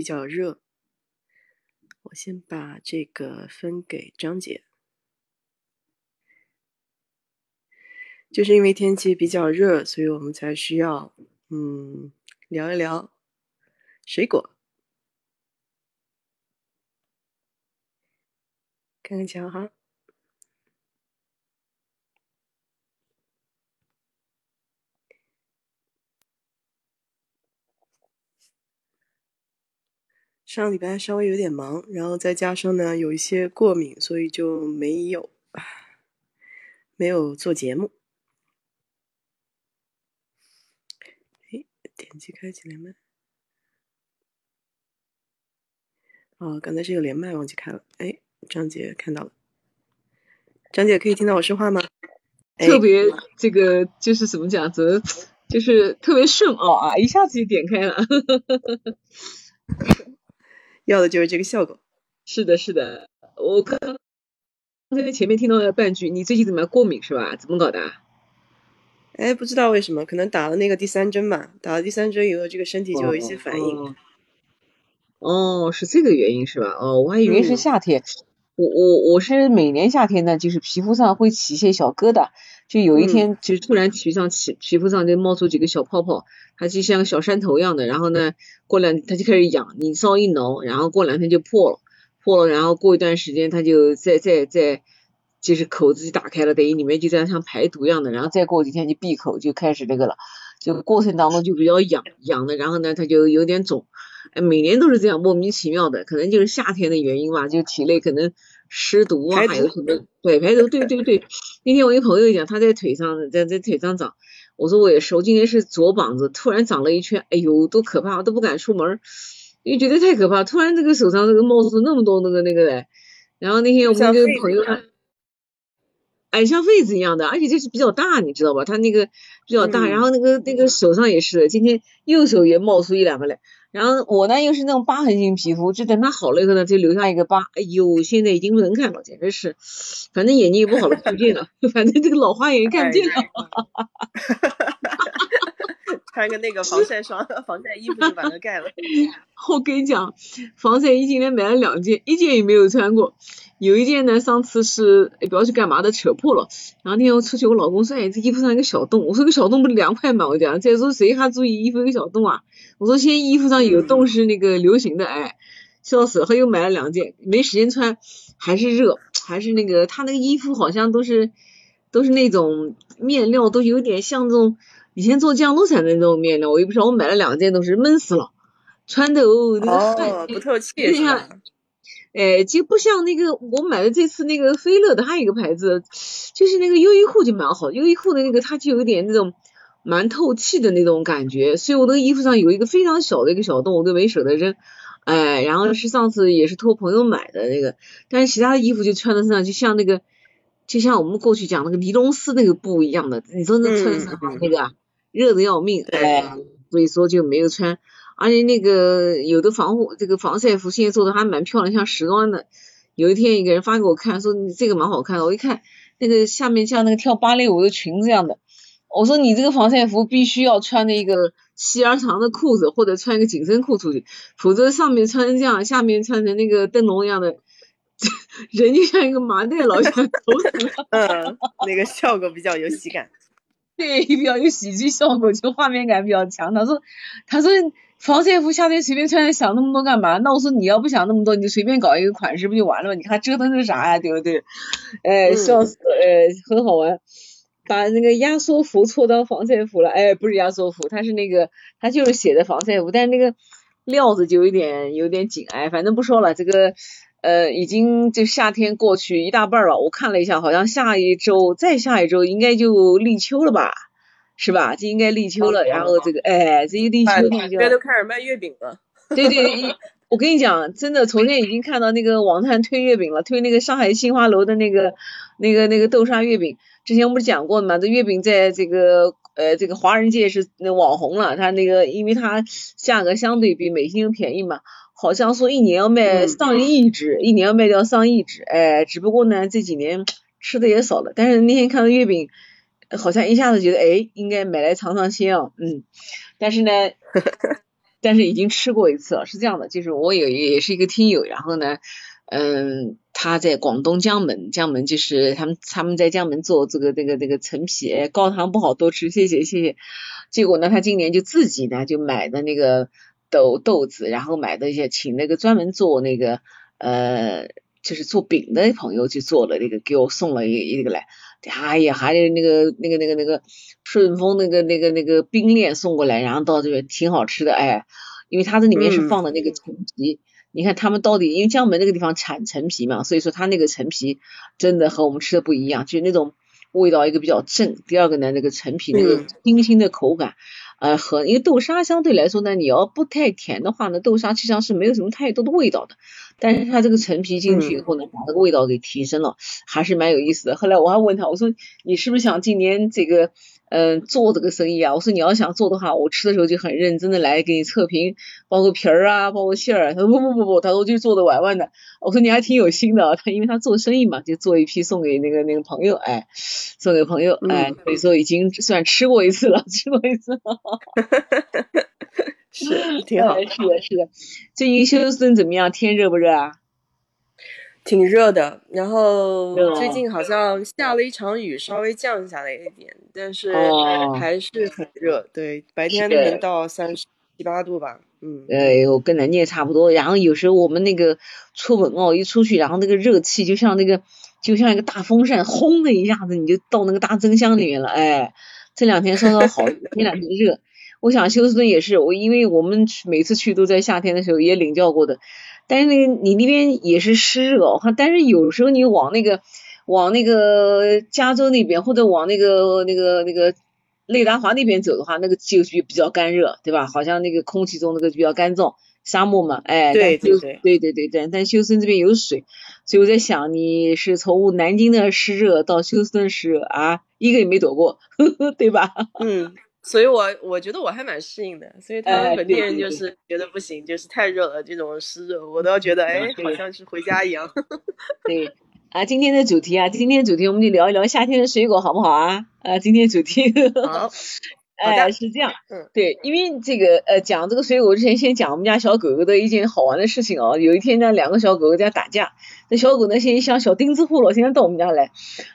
比较热，我先把这个分给张姐。就是因为天气比较热，所以我们才需要嗯聊一聊水果。看看墙哈。上礼拜稍微有点忙，然后再加上呢有一些过敏，所以就没有没有做节目。哎，点击开启连麦。哦，刚才是个连麦忘记开了。哎，张姐看到了。张姐可以听到我说话吗？特别这个就是怎么讲，则就是特别顺哦啊，一下子就点开了。要的就是这个效果。是的，是的，我刚刚在前面听到了半句，你最近怎么过敏是吧？怎么搞的？哎，不知道为什么，可能打了那个第三针吧。打了第三针以后，这个身体就有一些反应。哦，是这个原因是吧？哦，我还以为是夏天。我我我是每年夏天呢，就是皮肤上会起一些小疙瘩。就有一天，就突然皮上起皮肤上就冒出几个小泡泡，它就像小山头一样的。然后呢，过两它就开始痒，你稍微一挠，然后过两天就破了，破了，然后过一段时间它就再再再就是口子就打开了，等于里面就在像排毒一样的。然后再过几天就闭口就开始那个了，就过程当中就比较痒痒的，然后呢它就有点肿，哎，每年都是这样莫名其妙的，可能就是夏天的原因吧，就体内可能。湿毒啊，还有什么？对，排毒，对对对。那天我一个朋友讲，他在腿上，在在腿上长。我说我也是，我今天是左膀子突然长了一圈，哎呦，多可怕，都不敢出门，因为觉得太可怕。突然这个手上这个冒出那么多那个那个来。然后那天我们个朋友，哎，像痱子一样的，而且这是比较大，你知道吧？他那个比较大，然后那个那个手上也是，今天右手也冒出一两个来。然后我呢又是那种疤痕性皮肤，就等它好了以后呢，就留下一个疤。哎呦，现在已经不能看了，简直是，反正眼睛也不好了，看不见了。反正这个老花眼看不见了。穿个那个防晒霜、防晒衣服就把它盖了。我跟你讲，防晒衣今天买了两件，一件也没有穿过。有一件呢，上次是不知道去干嘛的，扯破了。然后那天我出去，我老公说：“哎，这衣服上一个小洞。”我说：“个小洞不是凉快嘛？”我讲，再说谁还注意衣服有个小洞啊？我说：“现在衣服上有洞是那个流行的。”哎，笑死了。他又买了两件，没时间穿，还是热，还是那个他那个衣服好像都是都是那种面料，都有点像这种。以前做降落伞的那种面料，我也不知道，我买了两件都是闷死了，穿的哦，那个汗不透气，是吧？哎，就不像那个我买的这次那个菲乐的，还有一个牌子，就是那个优衣库就蛮好，优衣库的那个它就有点那种蛮透气的那种感觉，所以我那个衣服上有一个非常小的一个小洞，我都没舍得扔。哎，然后是上次也是托朋友买的那个，但是其他的衣服就穿在身上就像那个，就像我们过去讲那个尼龙丝那个布一样的，你说那穿上那个。热的要命，哎，所以说就没有穿，而且那个有的防护这个防晒服现在做的还蛮漂亮，像时装的。有一天一个人发给我看，说你这个蛮好看的，我一看那个下面像那个跳芭蕾舞的裙子一样的，我说你这个防晒服必须要穿那个细而长的裤子，或者穿一个紧身裤出去，否则上面穿成这样，下面穿成那个灯笼一样的，人就像一个麻袋老头子。嗯，那个效果比较有喜感。对，比较有喜剧效果，就画面感比较强。他说，他说防晒服夏天随便穿，想那么多干嘛？那我说你要不想那么多，你就随便搞一个款式不就完了吗？你还折腾成啥呀？对不对？哎，笑死，哎，很好玩。把那个压缩服错当防晒服了，哎，不是压缩服，它是那个，它就是写的防晒服，但是那个料子就有点有点紧，哎，反正不说了，这个。呃，已经就夏天过去一大半了，我看了一下，好像下一周再下一周应该就立秋了吧，是吧？就应该立秋了。然后这个，哎，这一立秋呢就都开始卖月饼了。对对，我跟你讲，真的，昨天已经看到那个网摊推月饼了，推那个上海新华楼的那个那个那个豆沙月饼。之前我不是讲过嘛？这月饼在这个呃这个华人界是那网红了，它那个因为它价格相对比美心便宜嘛。好像说一年要卖上亿只，一年要卖掉上亿只，哎，只不过呢这几年吃的也少了。但是那天看到月饼，好像一下子觉得，哎，应该买来尝尝鲜啊，嗯。但是呢，但是已经吃过一次了。是这样的，就是我有也是一个听友，然后呢，嗯，他在广东江门，江门就是他们他们在江门做这个这个这个陈皮，高糖不好多吃，谢谢谢谢。结果呢，他今年就自己呢就买的那个豆豆子，然后买的一些请那个专门做那个呃就是做饼的朋友去做了那个，给我送了一一个来。哎呀，还有那个那个那个那个顺丰那个那个那个冰链送过来，然后到这边挺好吃的哎，因为它这里面是放的那个陈皮，你看他们到底因为江门那个地方产陈皮嘛，所以说它那个陈皮真的和我们吃的不一样，就是那种味道一个比较正，第二个呢那个陈皮那个清新的口感。呃，和因为豆沙相对来说呢，你要不太甜的话呢，豆沙实际上是没有什么太多的味道的。但是它这个陈皮进去以后呢，把这个味道给提升了，还是蛮有意思的。后来我还问他，我说你是不是想今年这个？嗯，做这个生意啊，我说你要想做的话，我吃的时候就很认真的来给你测评，包括皮儿啊，包括馅儿。他说不不不不，他说就做的玩玩的。我说你还挺有心的，他因为他做生意嘛，就做一批送给那个那个朋友，哎，送给朋友，哎，所以说已经算吃过一次了，吃过一次。是挺好，是的，是的。最近休斯顿怎么样？天热不热啊？挺热的，然后最近好像下了一场雨，稍微降下来一点，但是还是很热。对，白天能到三十七八度吧。嗯，哎，我跟南京也差不多。然后有时候我们那个出门哦，一出去，然后那个热气就像那个就像一个大风扇，轰的一下子你就到那个大蒸箱里面了。哎，这两天稍稍好，这两天热。我想休斯顿也是，我因为我们每次去都在夏天的时候也领教过的。但是那个你那边也是湿热哈，但是有时候你往那个往那个加州那边或者往那个那个那个内达华那边走的话，那个就比较干热，对吧？好像那个空气中那个比较干燥，沙漠嘛，哎，对对对对对对对。但休斯顿这边有水，所以我在想，你是从南京的湿热到休斯顿湿热啊，一个也没躲过，对吧？嗯。所以，我我觉得我还蛮适应的，所以他们本地人就是觉得不行，就是太热了，这种湿热，我都要觉得，哎，好像是回家一样。对，啊，今天的主题啊，今天的主题我们就聊一聊夏天的水果，好不好啊？啊，今天主题。好。哎，是这样，嗯，对，因为这个呃，讲这个水果之前，先讲我们家小狗狗的一件好玩的事情哦。有一天呢，两个小狗狗在打架，那小狗呢，先像小钉子户了，现在到我们家来，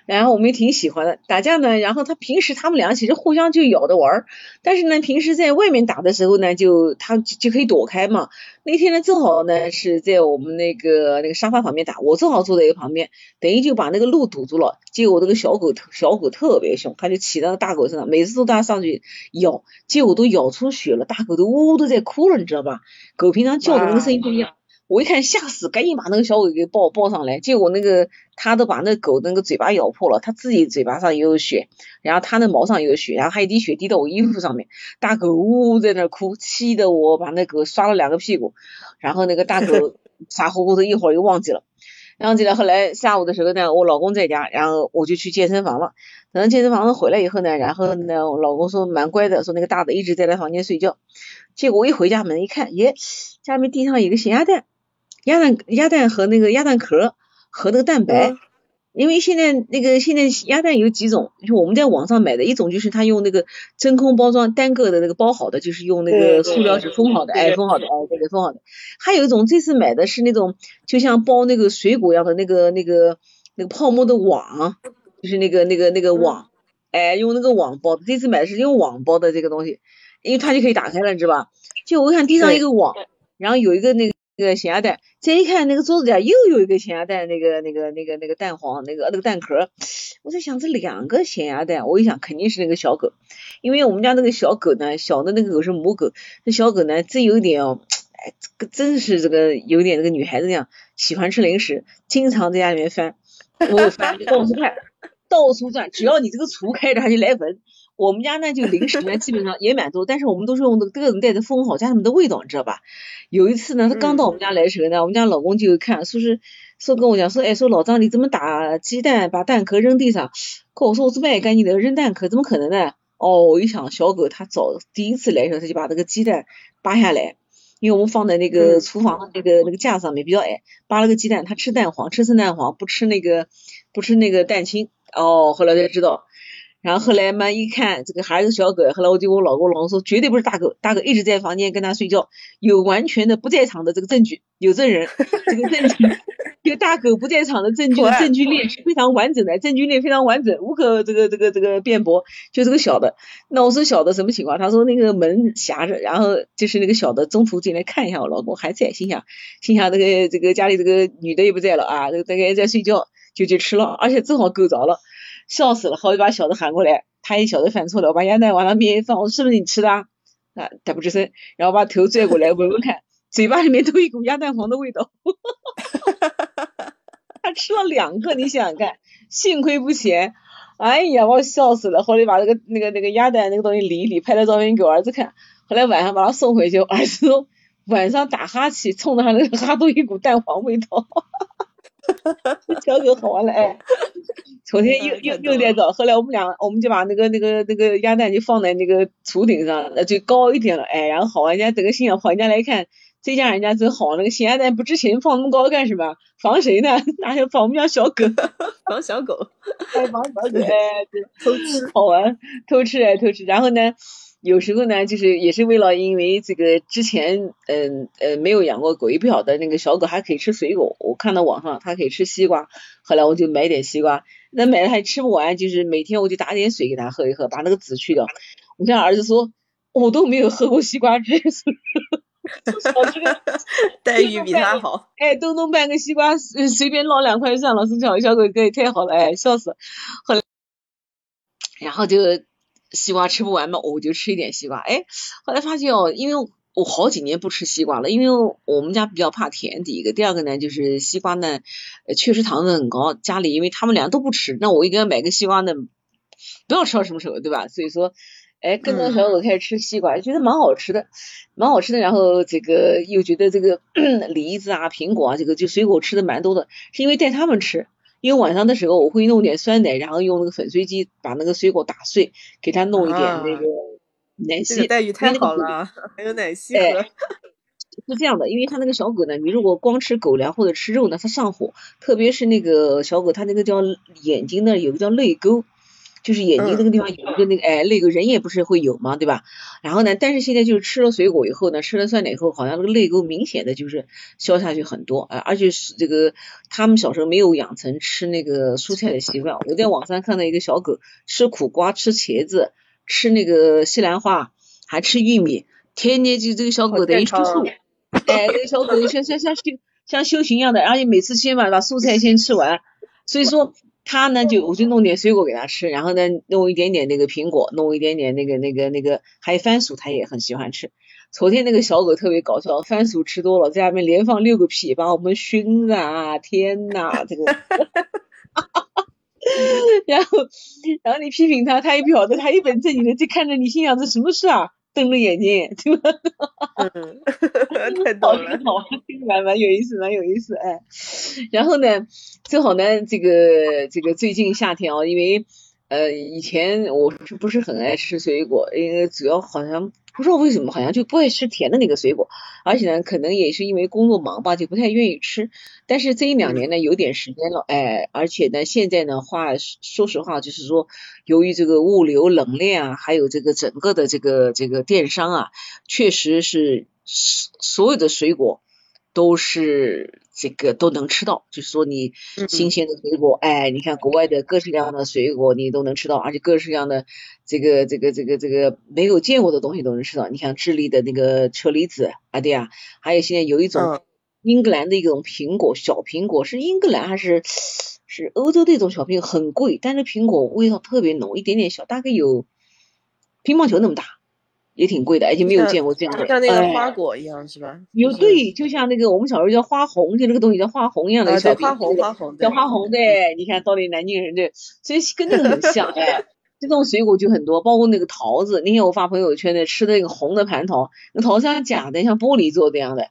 然后我们也挺喜欢的。打架呢，然后它平时它们俩其实互相就咬着玩儿，但是呢，平时在外面打的时候呢，就它就可以躲开嘛。那天呢，正好呢是在我们那个那个沙发旁边打，我正好坐在一个旁边，等于就把那个路堵住了。结果那个小狗特小狗特别凶，它就骑到大狗身上，每次都它上去咬，结果都咬出血了，大狗都呜呜都在哭了，你知道吧？狗平常叫的那个声音不一样。我一看吓死，赶紧把那个小狗给抱抱上来，结果那个他都把那狗那个嘴巴咬破了，他自己嘴巴上也有血，然后他那毛上也有血，然后还一滴血滴到我衣服上面，大狗呜呜在那哭，气得我把那狗刷了两个屁股，然后那个大狗 傻乎乎的一会儿又忘记了，忘记了。后来下午的时候呢，我老公在家，然后我就去健身房了。等到健身房回来以后呢，然后呢，我老公说蛮乖的，说那个大的一直在他房间睡觉，结果我一回家门一看，耶，家里面地上有个咸鸭蛋。鸭蛋鸭蛋和那个鸭蛋壳和那个蛋白，因为现在那个现在鸭蛋有几种，就我们在网上买的一种就是他用那个真空包装单个的那个包好的，就是用那个塑料纸封好的，哎封好的，哎对对封好的。还有一种这次买的是那种就像包那个水果一样的那个那个那个泡沫的网，就是那个那个那个网，哎用那个网包的。这次买的是用网包的这个东西，因为它就可以打开了，你知道吧？就我看地上一个网，然后有一个那个。那个咸鸭蛋，再一看那个桌子底下又有一个咸鸭蛋，那个那个那个那个蛋黄，那个那个蛋壳，我在想这两个咸鸭蛋，我一想肯定是那个小狗，因为我们家那个小狗呢，小的那个狗是母狗，那小狗呢真有点哦，哎，这个真是这个有点那个女孩子那样，喜欢吃零食，经常在家里面翻，我翻到处看，到处转，只要你这个橱开着，它就来闻。我们家呢就零食呢基本上也蛮多，但是我们都是用的个人带的封好，加上面的味道，你知道吧？有一次呢，他刚到我们家来的时候呢，我们家老公就看，说是说跟我讲说，哎，说老张你怎么打鸡蛋把蛋壳扔地上？跟我说我这么爱干净的扔蛋壳，怎么可能呢？哦，我一想小狗它早第一次来的时候，它就把那个鸡蛋扒下来，因为我们放在那个厨房的那个那个架上面比较矮，扒了个鸡蛋，它吃蛋黄，吃生蛋黄，不吃那个不吃那个蛋清。哦，后来才知道。然后后来嘛一看这个还是小狗，后来我就我老公老公说绝对不是大狗，大狗一直在房间跟他睡觉，有完全的不在场的这个证据，有证人，这个证据，这个大狗不在场的证据，证据链是非常完整的，证据链非常完整，无可这个这个这个辩驳。就这个小的，那我说小的什么情况？他说那个门夹着，然后就是那个小的中途进来看一下，我老公还在，心想心想这个这个家里这个女的也不在了啊，这个大概在睡觉，就去吃了，而且正好够着了。笑死了，好就把小的喊过来，他也晓得犯错了，我把鸭蛋往那边一放，我说是不是你吃的？啊，他不吱声，然后把头拽过来闻闻看，嘴巴里面都一股鸭蛋黄的味道，他吃了两个，你想想看，幸亏不咸，哎呀，我笑死了，后来把那个那个那个鸭蛋那个东西理一理，拍了照片给我儿子看，后来晚上把他送回去，儿子说晚上打哈欠，冲着他那个哈都一股蛋黄味道。小狗好玩了哎，昨天又又又在找，后来我们俩我们就把那个那个那个鸭蛋就放在那个厨顶上，那就高一点了哎，然后好玩家整个心想，跑人家来看，这家人家真好，那个咸鸭蛋不值钱，放那么高干什么？防谁呢？哪有防我们家小狗？防小狗？哎，防小狗哎，偷吃好玩，偷吃哎偷吃，然后呢？有时候呢，就是也是为了，因为这个之前，嗯呃没有养过狗，也不晓得那个小狗还可以吃水果。我看到网上它可以吃西瓜，后来我就买点西瓜。那买了还吃不完，就是每天我就打点水给它喝一喝，把那个籽去掉。我家儿子说，我都没有喝过西瓜汁，待遇比他好。哎，东东半个西瓜，随便捞两块算了，是叫小狗哥也太好了，哎，笑死。后来，然后就。西瓜吃不完嘛，我就吃一点西瓜。哎，后来发现哦，因为我好几年不吃西瓜了，因为我们家比较怕甜。第一个，第二个呢，就是西瓜呢，确实糖分很高。家里因为他们俩都不吃，那我一个人买个西瓜呢，不要吃到什么时候，对吧？所以说，哎，跟着小狗开始吃西瓜，觉得蛮好吃的，蛮好吃的。然后这个又觉得这个 梨子啊、苹果啊，这个就水果吃的蛮多的，是因为带他们吃。因为晚上的时候我会弄点酸奶，然后用那个粉碎机把那个水果打碎，给它弄一点那个奶昔。待遇太好了，还有奶昔喝。是这样的，因为它那个小狗呢，你如果光吃狗粮或者吃肉呢，它上火，特别是那个小狗，它那个叫眼睛那有个叫泪沟。就是眼睛这个地方有一个那个哎，泪沟人也不是会有嘛，对吧？然后呢，但是现在就是吃了水果以后呢，吃了酸奶以后，好像那个泪沟明显的就是消下去很多，哎，而且是这个他们小时候没有养成吃那个蔬菜的习惯。我在网上看到一个小狗吃苦瓜、吃茄子、吃那个西兰花，还吃玉米，天天就这个小狗等于吃素，哎，这个小狗像像像修像修行一样的，而且每次先把把蔬菜先吃完，所以说。他呢就我就弄点水果给他吃，然后呢弄一点点那个苹果，弄一点点那个那个那个还有番薯，他也很喜欢吃。昨天那个小狗特别搞笑，番薯吃多了，在下面连放六个屁，把我们熏啊！天呐，这个 然后然后你批评他，他也不晓得，他一本正经的就看着你，心想这什么事啊？瞪着眼睛，对吧？嗯，太逗了，好，蛮蛮有意思，蛮有意思，哎。然后呢，正好呢，这个这个最近夏天啊，因为。呃，以前我是不是很爱吃水果？因为主要好像不知道为什么，好像就不爱吃甜的那个水果，而且呢，可能也是因为工作忙吧，就不太愿意吃。但是这一两年呢，有点时间了，哎，而且呢，现在呢话，说实话，就是说，由于这个物流冷链啊，还有这个整个的这个这个电商啊，确实是所有的水果。都是这个都能吃到，就是说你新鲜的水果，哎，你看国外的各式各样的水果你都能吃到，而且各式各样的这个这个这个这个没有见过的东西都能吃到。你像智利的那个车厘子啊，对呀，还有现在有一种英格兰的一种苹果，小苹果是英格兰还是 是欧洲的一种小苹果，很贵，但是苹果味道特别浓，一点点小，大概有乒乓球那么大。也挺贵的，而且没有见过这样的，像那个花果一样是吧？有对，就像那个我们小时候叫花红，就那个东西叫花红一样的小花红，花红叫花红对，你看到底南京人对，所以跟那个很像哎。这种水果就很多，包括那个桃子。那天我发朋友圈的吃的那个红的蟠桃，那桃子像假的，像玻璃做的样的，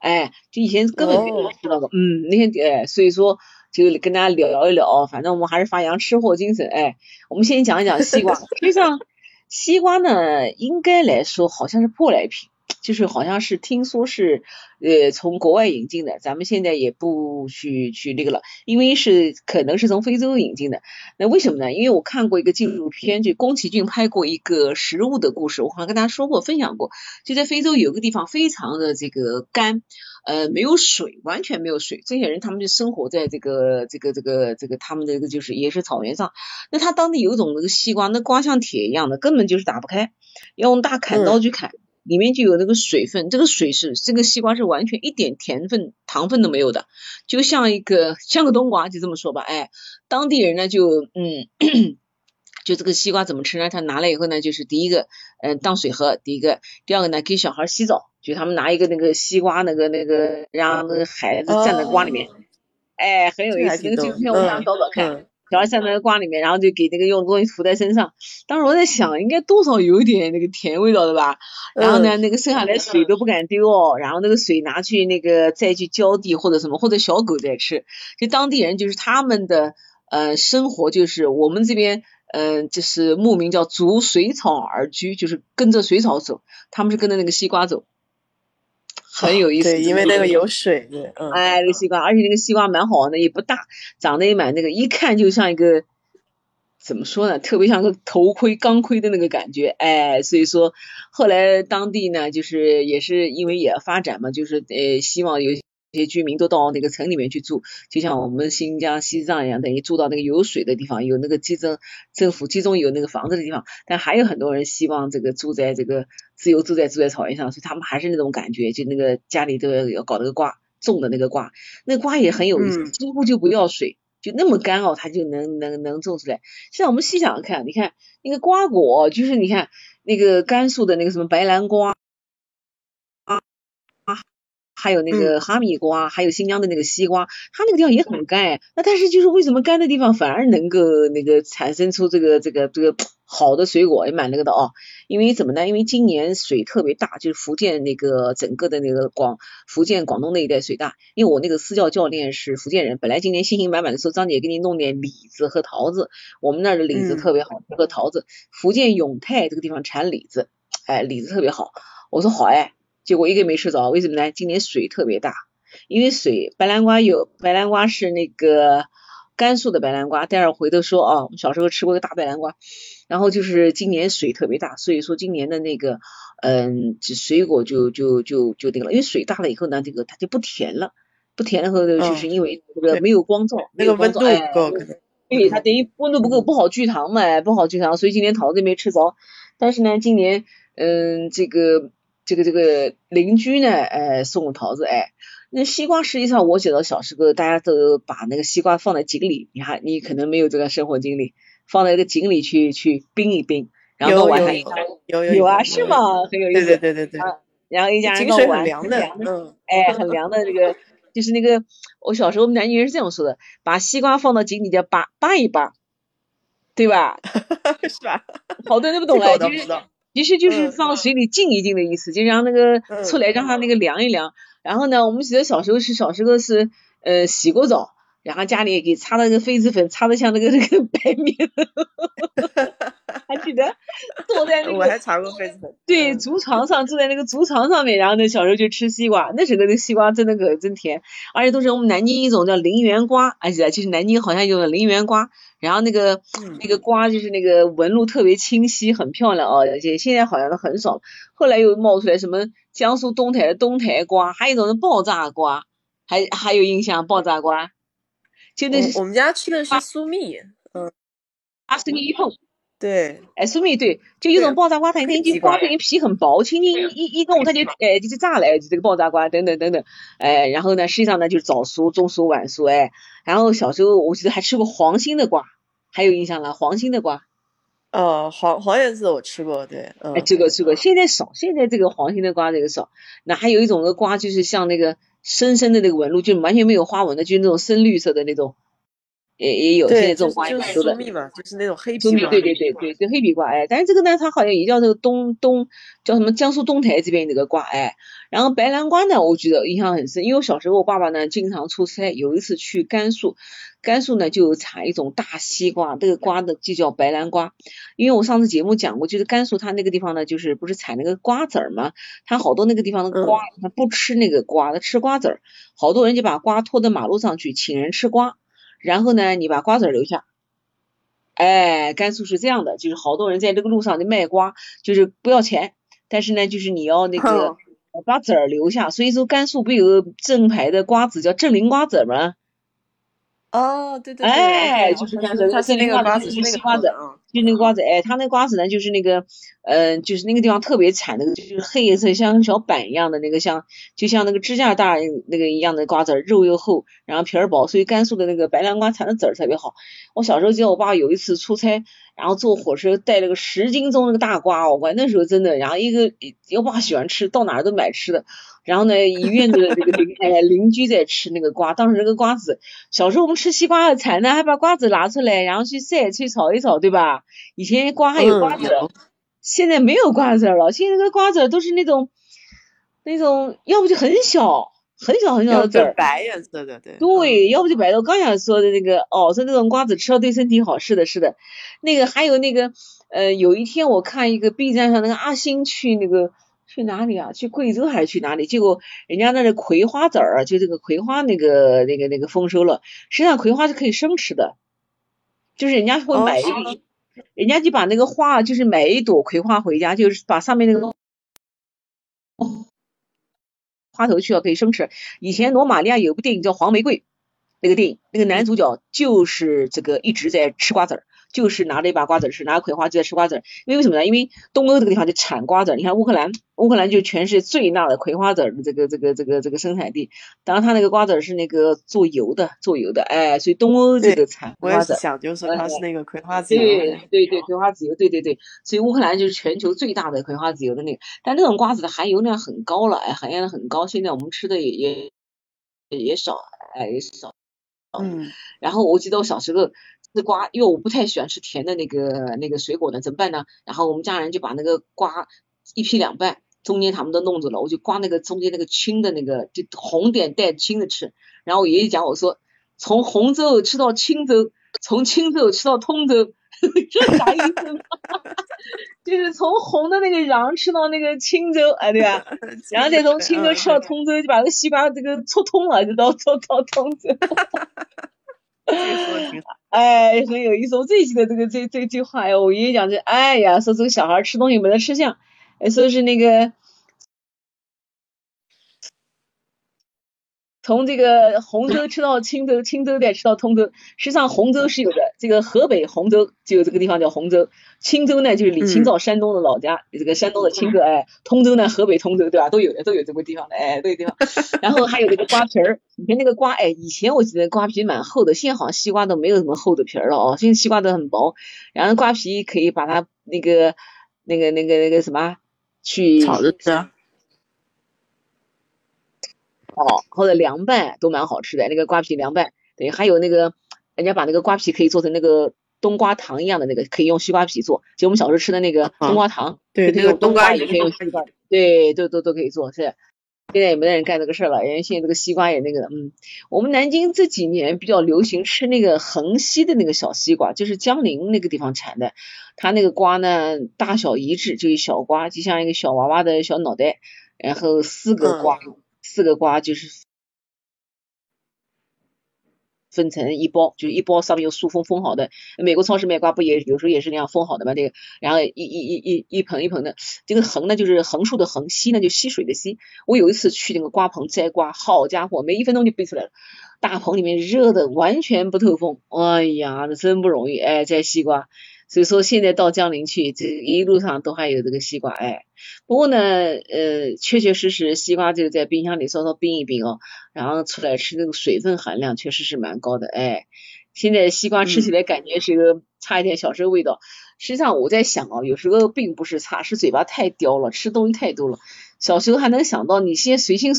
哎，就以前根本没有吃到过。嗯，那天哎，所以说就跟大家聊一聊，反正我们还是发扬吃货精神。哎，我们先讲一讲西瓜，实际上。西瓜呢，应该来说好像是舶来品，就是好像是听说是呃从国外引进的，咱们现在也不去去那个了，因为是可能是从非洲引进的。那为什么呢？因为我看过一个纪录片，就宫崎骏拍过一个食物的故事，我好像跟大家说过分享过，就在非洲有个地方非常的这个干，呃没有水，完全没有水，这些人他们就生活在这个这个这个这个他们的这个就是也是草原上。那他当地有一种那个西瓜，那瓜像铁一样的，根本就是打不开，要用大砍刀去砍。里面就有那个水分，这个水是这个西瓜是完全一点甜分、糖分都没有的，就像一个像个冬瓜，就这么说吧。哎，当地人呢就嗯，就这个西瓜怎么吃呢？他拿了以后呢，就是第一个嗯当水喝，第一个，第二个呢给小孩洗澡，就他们拿一个那个西瓜那个那个让那个孩子站在瓜里面，哎，很有意思，那个纪录片我想找找看。小孩在那个瓜里面，然后就给那个用东西涂在身上。当时我在想，应该多少有一点那个甜味道的吧。然后呢，那个剩下来水都不敢丢哦。然后那个水拿去那个再去浇地或者什么，或者小狗在吃。就当地人就是他们的呃生活就是我们这边嗯就是牧民叫逐水草而居，就是跟着水草走。他们是跟着那个西瓜走。很有意思，对，因为那个有水，对，嗯，哎，那个西瓜，而且那个西瓜蛮好玩的，也不大，长得也蛮那个，一看就像一个，怎么说呢，特别像个头盔、钢盔的那个感觉，哎，所以说后来当地呢，就是也是因为也发展嘛，就是呃，希望有。这些居民都到那个城里面去住，就像我们新疆、西藏一样，等于住到那个有水的地方，有那个集中政府集中有那个房子的地方。但还有很多人希望这个住在这个自由自在住在草原上，所以他们还是那种感觉，就那个家里都要要搞那个瓜，种的那个瓜，那瓜也很有意思，几乎就不要水，就那么干哦，它就能能能种出来。现在我们细想看，你看那个瓜果，就是你看那个甘肃的那个什么白兰瓜。还有那个哈密瓜，还有新疆的那个西瓜，它那个地方也很干。那但是就是为什么干的地方反而能够那个产生出这个这个这个好的水果，也蛮那个的哦。因为怎么呢？因为今年水特别大，就是福建那个整个的那个广福建广东那一带水大。因为我那个私教教练是福建人，本来今年信心满满的说张姐给你弄点李子和桃子，我们那儿的李子特别好，和桃子。福建永泰这个地方产李子，哎，李子特别好。我说好哎。结果一个没吃着，为什么呢？今年水特别大，因为水白南瓜有白南瓜是那个甘肃的白南瓜，待会儿回头说啊，我们小时候吃过个大白南瓜，然后就是今年水特别大，所以说今年的那个嗯，水果就就就就那个了，因为水大了以后呢，这个它就不甜了，不甜了后就是因为这个没有光照，那个温度不够，对，它等于温度不够，不好聚糖嘛，不好聚糖，所以今年桃子没吃着，但是呢，今年嗯这个。这个这个邻居呢，哎，送桃子，哎，那西瓜实际上我记得小时候大家都把那个西瓜放在井里，你看你可能没有这个生活经历，放在一个井里去去冰一冰，然后晚上有有有啊，是吗？很有意思，对对对对对，然后一家人井水很凉的，嗯，哎，很凉的这个，就是那个我小时候我们南京人是这样说的，把西瓜放到井里叫扒扒一扒，对吧？是吧？好多人都不懂哎，其实。其实就是放水里浸一浸的意思，就让那个出来，让它那个凉一凉。然后呢，我们记得小时候是小时候是呃洗过澡，然后家里也给擦那个痱子粉，擦的像那个那个白面，还记得坐在那个我还擦过 痱子粉。对，竹床上坐在那个竹床上面，然后那小时候就吃西瓜，那时候那个西瓜真的可真甜，而且都是我们南京一种叫陵园瓜，而且就是南京好像有陵园瓜。然后那个那个瓜就是那个纹路特别清晰，很漂亮啊，而且现在好像都很少。后来又冒出来什么江苏东台的东台瓜，还有一种是爆炸瓜，还还有印象爆炸瓜。就那是我们家吃的是苏蜜，嗯，阿斯蜜一碰。对，哎，苏蜜对，就有种爆炸瓜，它那个瓜皮皮很薄，轻轻一一一动它就哎就炸了，哎，就这个爆炸瓜等等等等，哎，然后呢，实际上呢就是早熟、中熟、晚熟，哎。然后小时候我记得还吃过黄心的瓜，还有印象了，黄心的瓜。哦，黄黄颜色我吃过，对，哎，这个吃过，现在少，现在这个黄心的瓜这个少。那还有一种的瓜，就是像那个深深的那个纹路，就完全没有花纹的，就是那种深绿色的那种，也也有。现在这种瓜就是苏蜜嘛，就是那种黑皮嘛。对对对对，就黑皮瓜，哎，但是这个呢，它好像也叫这个东东，叫什么江苏东台这边这个瓜，哎。然后白兰瓜呢，我觉得印象很深，因为我小时候我爸爸呢经常出差，有一次去甘肃，甘肃呢就产一种大西瓜，这个瓜的就叫白兰瓜。因为我上次节目讲过，就是甘肃它那个地方呢，就是不是产那个瓜子儿嘛，它好多那个地方的瓜，它不吃那个瓜，它吃瓜子儿。好多人就把瓜拖到马路上去请人吃瓜，然后呢，你把瓜子儿留下。哎，甘肃是这样的，就是好多人在这个路上就卖瓜，就是不要钱，但是呢，就是你要那个把籽儿留下。所以说，甘肃不有正牌的瓜子叫正林瓜子吗？哦，对对对，哎，就是它是那个瓜子，就那个瓜子啊，就那个瓜子，哎，它那瓜子呢，就是那个，嗯，就是那个地方特别产那个，就是黑色像小板一样的那个，像就像那个指甲大那个一样的瓜子，肉又厚，然后皮儿薄，所以甘肃的那个白南瓜产的籽儿特别好。我小时候记得我爸有一次出差，然后坐火车带了个十斤重那个大瓜，我那时候真的，然后一个我爸喜欢吃，到哪儿都买吃的。然后呢，医院的这个邻 哎邻居在吃那个瓜，当时那个瓜子，小时候我们吃西瓜的馋呢，还把瓜子拿出来，然后去晒去炒一炒，对吧？以前瓜还有瓜子，现在没有瓜子了，现在那个瓜子都是那种那种，要不就很小很小很小的籽儿，白颜色的，对。对，要不就白的。我刚想说的那个，哦，说那种瓜子吃了对身体好，是的，是的。那个还有那个，呃，有一天我看一个 B 站上那个阿星去那个。去哪里啊？去贵州还是去哪里？结果人家那的葵花籽儿，就这个葵花那个那个那个丰收了。实际上葵花是可以生吃的，就是人家会买一，人家就把那个花，就是买一朵葵花回家，就是把上面那个花头去了可以生吃。以前罗马尼亚有部电影叫《黄玫瑰》，那个电影那个男主角就是这个一直在吃瓜子儿。就是拿着一把瓜子吃，拿着葵花就在吃瓜子。因为为什么呢？因为东欧这个地方就产瓜子。你看乌克兰，乌克兰就全世界最大的葵花籽的这个这个这个这个生产地。当然，它那个瓜子是那个做油的，做油的。哎，所以东欧这个产瓜子。我也想，就是说它是那个葵花籽油。对对对，葵花籽油，对对对。所以乌克兰就是全球最大的葵花籽油的那个。但那种瓜子的含油量很高了，哎，含油量很高。现在我们吃的也也也少，哎也少。嗯。然后我记得我小时候。吃瓜，因为我不太喜欢吃甜的那个那个水果呢，怎么办呢？然后我们家人就把那个瓜一劈两半，中间他们都弄走了，我就刮那个中间那个青的那个，就红点带青的吃。然后我爷爷讲我说，从红州吃到青州，从青州吃到通州，这啥意思？就是从红的那个瓤吃到那个青州，哎对吧？然后再从青州吃到通州，就把那个西瓜这个戳通了，就到到到通州。这说挺好，哎，很有意思。我最记得这个这这句话呀，我爷爷讲这，哎呀，说这个小孩吃东西没得吃相，说是那个。从这个洪州吃到青州，青州再吃到通州。实际上洪州是有的，这个河北洪州就有这个地方叫洪州。青州呢就是李清照山东的老家，这个山东的青州。哎，通州呢河北通州对吧？都有的，都有这个地方的，哎，这个地方。然后还有这个瓜皮儿，以前那个瓜，哎，以前我记得瓜皮蛮厚的，现在好像西瓜都没有什么厚的皮儿了哦，现在西瓜都很薄。然后瓜皮可以把它那个那个那个那个什么去炒着吃。哦，或者凉拌都蛮好吃的，那个瓜皮凉拌，对，还有那个人家把那个瓜皮可以做成那个冬瓜糖一样的那个，可以用西瓜皮做，就我们小时候吃的那个冬瓜糖，对，那个冬瓜也可以用西瓜，对，都都都可以做，是。现在也没得人干这个事儿了，因为现在这个西瓜也那个，嗯，我们南京这几年比较流行吃那个横溪的那个小西瓜，就是江陵那个地方产的，它那个瓜呢大小一致，就是小瓜，就像一个小娃娃的小脑袋，然后四个瓜。四个瓜就是分成一包，就是一包上面有塑封封好的。美国超市卖瓜不也有时候也是那样封好的吗？这个，然后一一一一一盆一盆的，这个横呢就是横竖的横，溪呢就溪水的溪。我有一次去那个瓜棚摘瓜，好家伙，没一分钟就背出来了。大棚里面热的完全不透风，哎呀，那真不容易哎，摘西瓜。所以说现在到江陵去，这一路上都还有这个西瓜，哎，不过呢，呃，确确实实西瓜就是在冰箱里稍稍冰一冰哦，然后出来吃，那个水分含量确实是蛮高的，哎，现在西瓜吃起来感觉是一个差一点小时候味道，实际上我在想哦，有时候并不是差，是嘴巴太刁了，吃东西太多了。小时候还能想到你先随心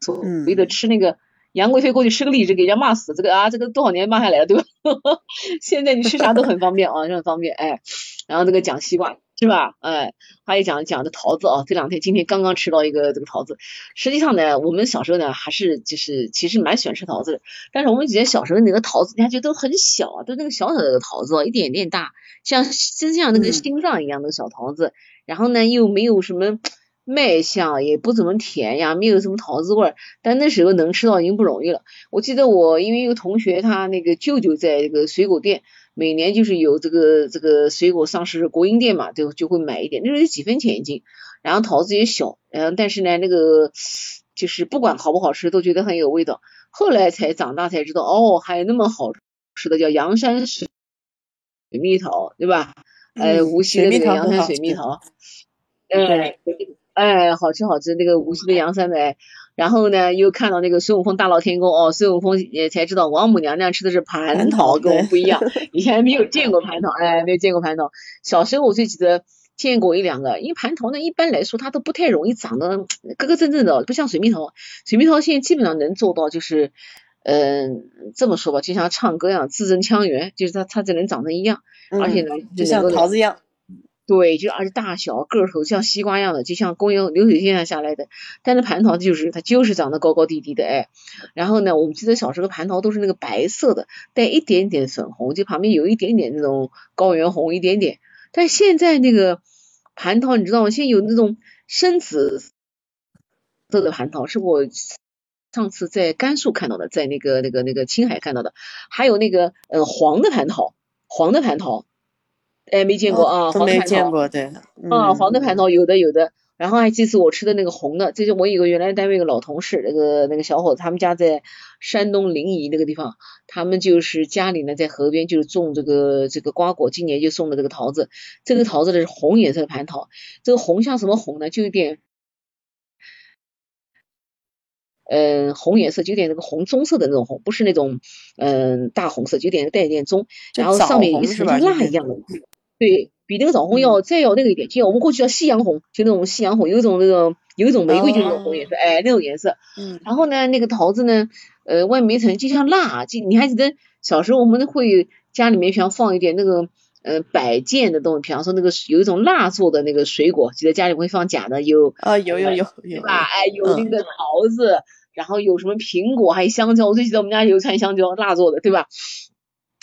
所欲的吃那个。杨贵妃过去吃个荔枝，给人家骂死，这个啊，这个多少年骂下来了，对吧？现在你吃啥都很方便啊，就很方便，哎。然后这个讲西瓜，是吧？哎，还有讲讲的桃子啊，这两天今天刚刚吃到一个这个桃子。实际上呢，我们小时候呢还是就是其实蛮喜欢吃桃子的，但是我们以前小时候那个桃子，你看觉得都很小啊，都那个小小的桃子，一点点大，像就像那个心脏一样的小桃子。然后呢，又没有什么卖相，也不怎么甜呀，没有什么桃子味儿。但那时候能吃到已经不容易了。我记得我因为一个同学他那个舅舅在这个水果店。每年就是有这个这个水果上市国营店嘛，就就会买一点，那时候几分钱一斤，然后桃子也小，嗯，但是呢，那个就是不管好不好吃，都觉得很有味道。后来才长大才知道，哦，还有那么好吃的叫阳山水蜜桃，对吧？呃，无锡的那个阳山水蜜桃，哎，哎，好吃好吃，那个无锡的杨三白。然后呢，又看到那个孙悟空大闹天宫哦，孙悟空也才知道王母娘娘吃的是蟠桃，跟我们不一样。以前没有见过蟠桃，哎，没有见过蟠桃。小时候我就记得见过一两个，因为蟠桃呢，一般来说它都不太容易长得个个正正的，不像水蜜桃。水蜜桃现在基本上能做到，就是嗯，这么说吧，就像唱歌一样，字正腔圆，就是它它只能长得一样，而且呢，就像桃子一样。对，就而且大小个头像西瓜一样的，就像公园流水线上下来的。但是蟠桃就是它就是长得高高低低的哎。然后呢，我们记得小时候蟠桃都是那个白色的，带一点点粉红，就旁边有一点点那种高原红一点点。但现在那个蟠桃你知道吗？现在有那种深紫色的蟠桃，是我上次在甘肃看到的，在那个那个那个青海看到的。还有那个呃黄的蟠桃，黄的蟠桃。哎，没见过啊，黄没见过，对，啊，黄的蟠桃有的有的，然后还这次我吃的那个红的，这是我有个原来单位一个老同事，那个那个小伙子，他们家在山东临沂那个地方，他们就是家里呢在河边就是种这个这个瓜果，今年就送的这个桃子，这个桃子呢是红颜色的蟠桃，这个红像什么红呢？就有点，嗯，红颜色就有点那个红棕色的那种红，不是那种嗯大红色，就有点带一点棕，然后上面一层像蜡一样的。对比那个枣红要再要那个一点，就像我们过去叫夕阳红，就那种夕阳红，有一种那个有一种玫瑰就是那种红颜色，哎，那种颜色。嗯。然后呢，那个桃子呢，呃，外面一层就像蜡，就你还记得小时候我们会家里面想放一点那个呃摆件的东西，比方说那个有一种蜡做的那个水果，记得家里会放假的有啊有有有有吧？哎，有那个桃子，然后有什么苹果，还有香蕉，我最记得我们家有串香蕉蜡做的，对吧？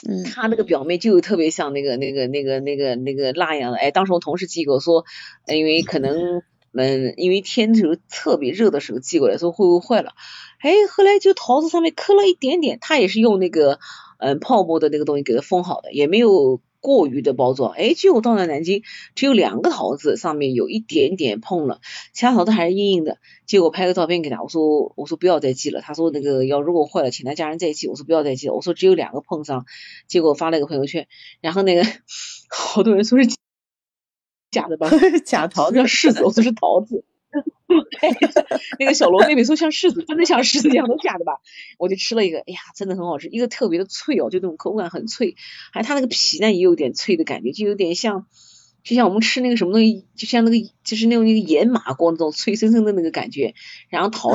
嗯，他那个表妹就特别像那个那个那个那个那个蜡一样的，哎，当时我同事寄给我说，因为可能嗯，因为天时候特别热的时候寄过来，说会不会坏了？哎，后来就桃子上面磕了一点点，他也是用那个嗯泡沫的那个东西给它封好的，也没有。过于的包装，哎，结果到了南京，只有两个桃子上面有一点点碰了，其他桃子还是硬硬的。结果拍个照片给他，我说我说不要再寄了，他说那个要如果坏了，请他家人再寄。我说不要再寄了，我说只有两个碰上，结果发了个朋友圈，然后那个 好多人说是 假的吧，假桃子，柿子，我说是桃子。那个小罗妹妹说像柿子，真的像柿子一样，都假的吧？我就吃了一个，哎呀，真的很好吃，一个特别的脆哦，就那种口感很脆，还它那个皮呢也有点脆的感觉，就有点像，就像我们吃那个什么东西，就像那个就是那种那个盐麻锅那种脆生生的那个感觉。然后桃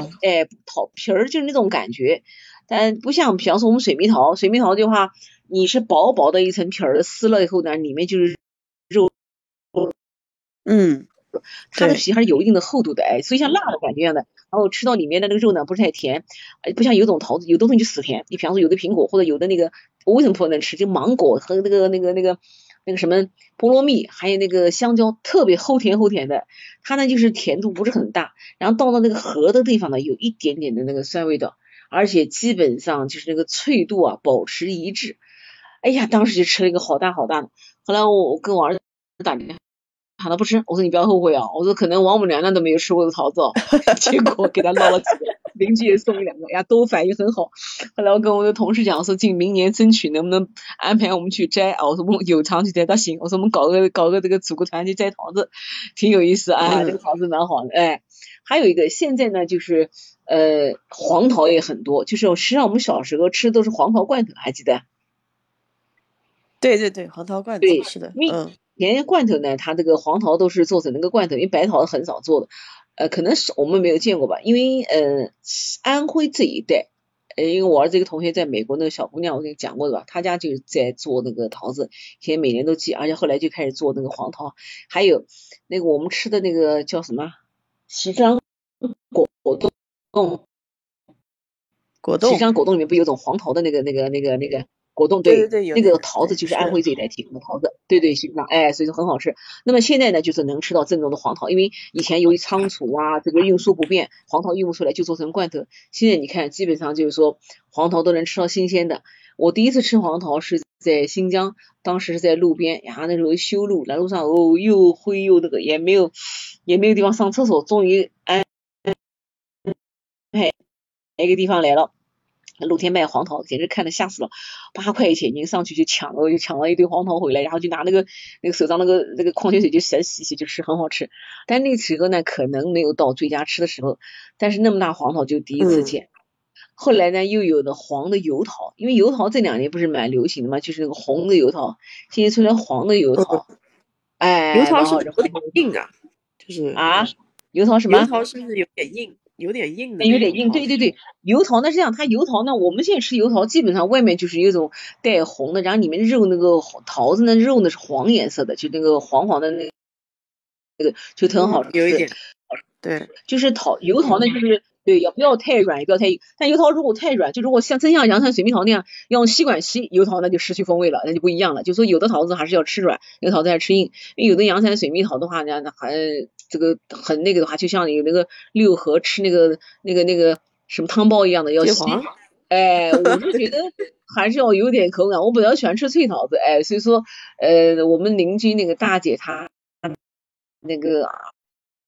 子，哎，桃皮儿就是那种感觉，但不像，比方说我们水蜜桃，水蜜桃的话，你是薄薄的一层皮儿，撕了以后呢，里面就是肉，嗯。它的皮还是有一定的厚度的，哎，所以像辣的感觉一样的。然后吃到里面的那个肉呢，不是太甜，不像有种桃子，有的东西就死甜。你比方说有的苹果或者有的那个，我为什么不能吃？就芒果和那个那个那个那个什么菠萝蜜，还有那个香蕉，特别齁甜齁甜的。它呢就是甜度不是很大，然后到了那个核的地方呢，有一点点的那个酸味道，而且基本上就是那个脆度啊保持一致。哎呀，当时就吃了一个好大好大的。后来我跟我儿子打电话。喊他不吃，我说你不要后悔啊！我说可能王母娘娘都没有吃过的桃子，结果给他捞了几个，邻居也送了两个，呀，都反应很好。后来我跟我的同事讲说，尽明年争取能不能安排我们去摘啊？我说我们有偿去摘，他行。我说我们搞个搞个这个组个团去摘桃子，挺有意思啊，这个桃子蛮好的。哎，还有一个现在呢，就是呃黄桃也很多，就是实际上我们小时候吃的都是黄桃罐头，还记得？对对对，黄桃罐头是的，嗯。连罐头呢，它这个黄桃都是做成那个罐头，因为白桃很少做的，呃，可能是我们没有见过吧，因为呃，安徽这一带，呃，因为我儿子一个同学在美国，那个小姑娘我跟你讲过的吧，她家就在做那个桃子，现在每年都寄，而且后来就开始做那个黄桃，还有那个我们吃的那个叫什么？西山果冻，果冻，西山果冻里面不有种黄桃的那个那个那个那个。果冻对，那个桃子就是安徽这一带提供的桃子，对对是吧？哎，所以说很好吃。那么现在呢，就是能吃到正宗的黄桃，因为以前由于仓储啊，这个运输不便，黄桃运不出来就做成罐头。现在你看，基本上就是说黄桃都能吃到新鲜的。我第一次吃黄桃是在新疆，当时是在路边，然后那时候修路，来路上哦又灰又那个，也没有也没有地方上厕所，终于哎哎一个地方来了。露天卖黄桃，简直看的吓死了，八块钱，你上去就抢了，就抢了一堆黄桃回来，然后就拿那个那个手上那个那个矿泉水就洗洗洗就吃，很好吃。但那时候呢，可能没有到最佳吃的时候，但是那么大黄桃就第一次见。后来呢，又有的黄的油桃，因为油桃这两年不是蛮流行的嘛，就是那个红的油桃，现在出来黄的油桃，哎，油桃是有点硬啊，就是啊，油桃什么？油桃是不是有点硬？有点硬的，有点硬，对对对，油桃那是这样，它油桃呢，我们现在吃油桃，基本上外面就是有一种带红的，然后里面肉那个桃子呢，肉呢是黄颜色的，就那个黄黄的那那个就很好吃，有一点，对，就是桃油桃呢，就是对，也不要太软，也不要太硬，但油桃如果太软，就如果像真像阳山水蜜桃那样用吸管吸油桃，那就失去风味了，那就不一样了。就说有的桃子还是要吃软，有的桃子要吃硬，因为有的阳山水蜜桃的话呢，那还。这个很那个的话，就像有那个六合吃那个那个那个什么汤包一样的要吸，哎，我是觉得 还是要有点口感。我比较喜欢吃脆桃子，哎，所以说呃，我们邻居那个大姐她那个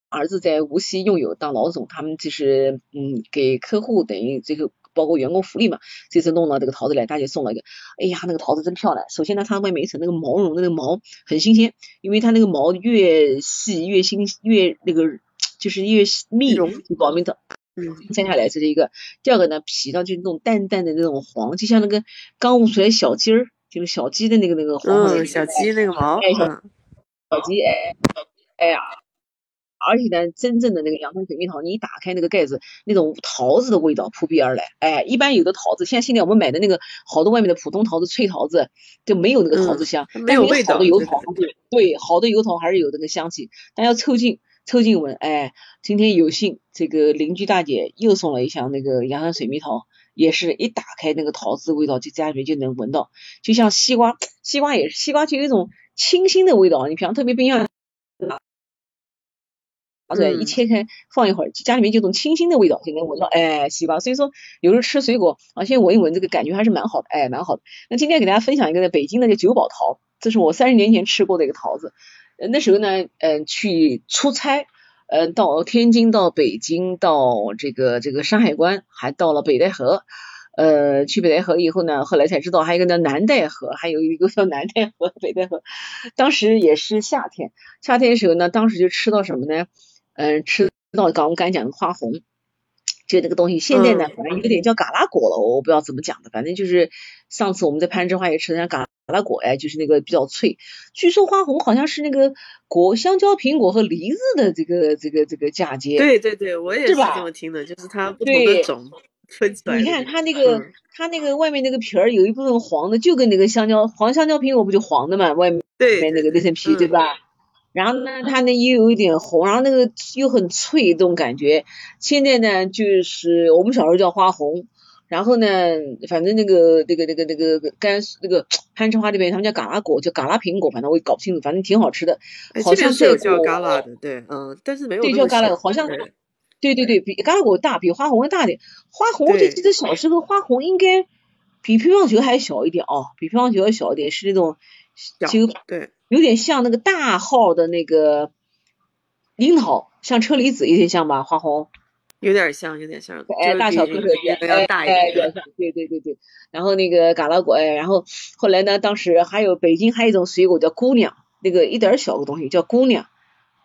儿子在无锡拥有当老总，他们就是嗯给客户等于这个。包括员工福利嘛，这次弄了这个桃子来，大姐送了一个，哎呀，那个桃子真漂亮。首先呢，它外面一层那个毛绒的那个毛很新鲜，因为它那个毛越细越新越那个就是越密，就保明的。嗯，摘下来这是一个。第二个呢，皮上就是那种淡淡的那种黄，就像那个刚悟出来小鸡儿，就是小鸡的那个那个黄。嗯，小鸡那个毛。小鸡，哎，哎呀。而且呢，真正的那个阳山水蜜桃，你一打开那个盖子，那种桃子的味道扑鼻而来。哎，一般有的桃子，像现在我们买的那个好多外面的普通桃子、脆桃子，就没有那个桃子香，没有味道。好的油桃，对对，好的油桃还是有那个香气。但要凑近凑近闻，哎，今天有幸这个邻居大姐又送了一箱那个阳山水蜜桃，也是一打开那个桃子味道，就家里面就能闻到，就像西瓜，西瓜也是，西瓜就有一种清新的味道。你平常特别冰箱。而且一切开放一会儿，家里面就种清新的味道，就能闻到，哎，西瓜。所以说有时候吃水果啊，先闻一闻，这个感觉还是蛮好的，哎，蛮好的。那今天给大家分享一个在北京的叫九宝桃，这是我三十年前吃过的一个桃子。那时候呢，嗯，去出差，嗯，到天津，到北京，到这个这个山海关，还到了北戴河。呃，去北戴河以后呢，后来才知道还有一个叫南戴河，还有一个叫南戴河、北戴河。当时也是夏天，夏天的时候呢，当时就吃到什么呢？嗯，吃到刚我刚讲的花红，就那个东西，现在呢，反正有点叫嘎啦果了，我不知道怎么讲的，反正就是上次我们在攀枝花也吃的像嘎啦果，哎，就是那个比较脆。据说花红好像是那个果香蕉、苹果和梨子的这个这个这个嫁接。对对对，我也是这么听的，就是它不同的种分起来。你看它那个它那个外面那个皮儿有一部分黄的，就跟那个香蕉黄香蕉苹果不就黄的嘛，外面那个那层皮，对吧？然后呢，它呢又有一点红，然后那个又很脆，这种感觉。现在呢，就是我们小时候叫花红，然后呢，反正那个那个那个那个甘肃那个 攀枝花那边他们叫嘎啦果，叫嘎啦苹果，反正我也搞不清楚，反正挺好吃的。好像是有叫嘎啦的，对，嗯，但是没有。对，叫嘎啦的，好像。对对对，比嘎啦果大，比花红大点。花红我就记得小时候花红应该比乒乓球还小一点哦，比乒乓球要小一点，是那种就对。有点像那个大号的那个樱桃，像车厘子有点像吧？花红有点像，有点像，哎，大小个头要大一点，比较像。对对对对。然后那个嘎啦果，哎，然后后来呢，当时还有北京还有一种水果叫姑娘，那个一点小个东西叫姑娘，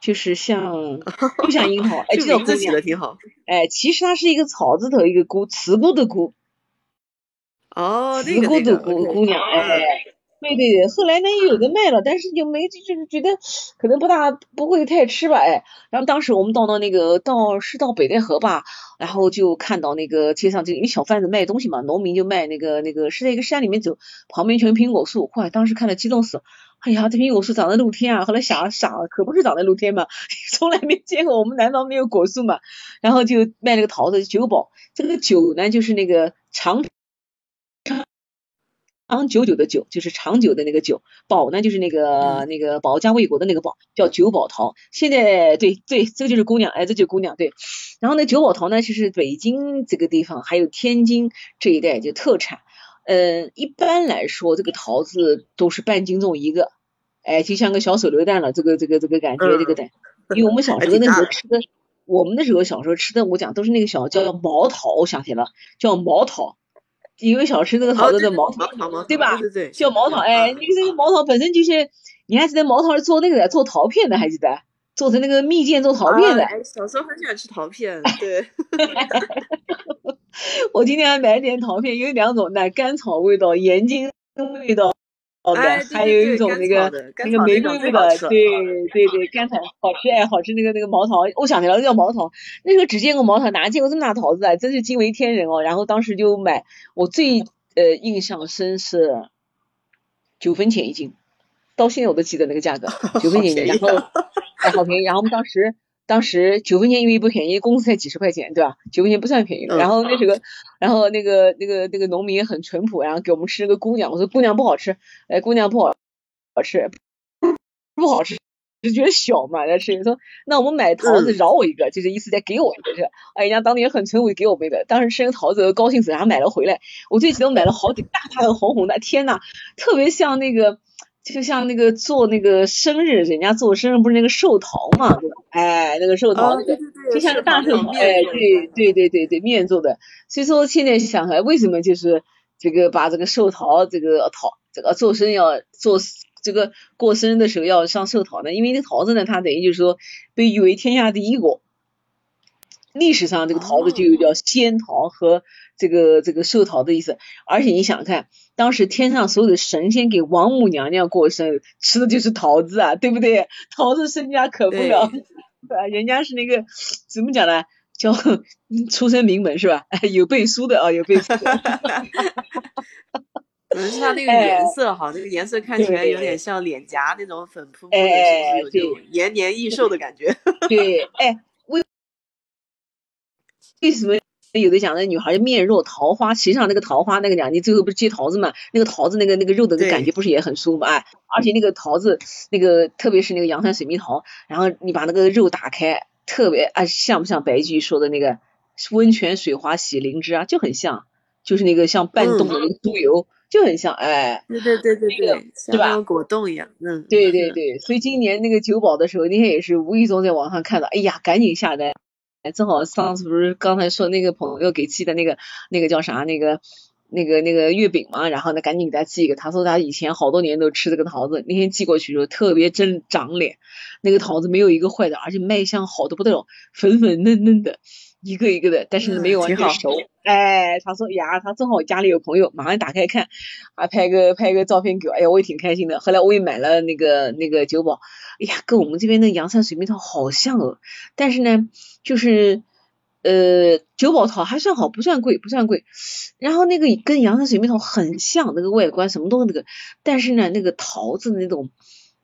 就是像 就像樱桃，哎，这叫姑娘。的挺好。哎，其实它是一个草字头一个姑，慈姑的姑。哦，慈姑的姑姑娘，哎。对对对，后来呢又有的卖了，但是就没就是觉得可能不大不会太吃吧，哎，然后当时我们到到那个到是到北戴河吧，然后就看到那个街上就因为小贩子卖东西嘛，农民就卖那个那个是在一个山里面走，旁边全苹果树，哇，当时看了激动死，哎呀，这苹果树长在露天啊，后来想想可不是长在露天嘛，从来没见过我们南方没有果树嘛，然后就卖那个桃子酒保，这个酒呢就是那个长。长久久的久就是长久的那个久，宝呢就是那个那个保家卫国的那个宝，叫九宝桃。现在对对，这个就是姑娘，哎，这就是姑娘对。然后那九宝桃呢，其实北京这个地方还有天津这一带就特产。嗯，一般来说这个桃子都是半斤重一个，哎，就像个小手榴弹了，这个这个这个感觉这个的。因为我们小时候那时候吃的，我们那时候小时候吃的，我讲都是那个小叫毛桃，我想起了叫毛桃。因为小吃那个桃子的毛桃，对吧？对对，叫毛桃。哎，那个这个毛桃本身就是，你还记得毛桃是做那个的，做桃片的，还记得？做成那个蜜饯做桃片的。哎，小时候很喜欢吃桃片，对。我今天还买了点桃片，有两种，奶甘草味道，盐津味道。哦，对，还有一种那个那个玫瑰味的，对对对，甘草好吃哎，好吃那个那个毛桃，我想起来了，叫毛桃。那时候只见过毛桃，哪见过这么大桃子啊？真是惊为天人哦。然后当时就买，我最呃印象深是九分钱一斤，到现在我都记得那个价格，九分钱一斤，然后哎好便宜。然后我们当时。当时九分钱因为不便宜，工资才几十块钱，对吧？九分钱不算便宜。然后那时候，然后那个那个那个农民很淳朴，然后给我们吃了个姑娘。我说姑娘不好吃，哎，姑娘不好好吃，不好吃，就觉得小嘛在吃。说那我们买桃子饶我一个，就是意思再给我一个，是。哎，人家当年很淳朴，给我们一个。当时吃个桃子高兴死，然后买了回来。我最记得买了好几大大的红红的，天呐，特别像那个。就像那个做那个生日，人家做生日不是那个寿桃嘛，对吧？哎，那个寿桃，就像个大寿桃，哎，对对对对对，面做的。所以说现在想来，为什么就是这个把这个寿桃这个桃这个做生要做这个过生日的时候要上寿桃呢？因为那桃子呢，它等于就是说被誉为天下第一果。历史上这个桃子就有叫仙桃和这个这个寿桃的意思，而且你想看，当时天上所有的神仙给王母娘娘过生日吃的就是桃子啊，对不对？桃子身价可不了，啊，人家是那个怎么讲呢？叫出身名门是吧？有背书的啊，有背书。可能是它那个颜色哈，那个颜色看起来有点像脸颊那种粉扑扑的，是不是有延年益寿的感觉？对，哎。为什么有的讲那女孩面若桃花？实际上那个桃花那个讲，你最后不是接桃子嘛？那个桃子那个那个肉的感觉不是也很酥嘛？哎，而且那个桃子那个特别是那个阳山水蜜桃，然后你把那个肉打开，特别啊像不像白居易说的那个温泉水滑洗灵芝啊？就很像，就是那个像半冻的那个酥油，就很像哎。对对对对对，是吧？像果冻一样。嗯。对对对，所以今年那个酒保的时候，那天也是无意中在网上看到，哎呀，赶紧下单。哎，正好上次不是刚才说那个朋友给寄的那个那个叫啥那个那个那个月饼嘛，然后呢赶紧给他寄一个。他说他以前好多年都吃这个桃子，那天寄过去的时候特别真长脸，那个桃子没有一个坏的，而且卖相好的不得了，粉粉嫩嫩的，一个一个的，但是没有完全熟。哎，他说呀，他正好家里有朋友，马上打开看，啊拍个拍个照片给我，哎呀，我也挺开心的。后来我也买了那个那个酒保，哎呀，跟我们这边的阳山水蜜桃好像哦，但是呢。就是呃九宝桃还算好，不算贵，不算贵。然后那个跟阳山水蜜桃很像，那个外观什么都那个，但是呢，那个桃子的那种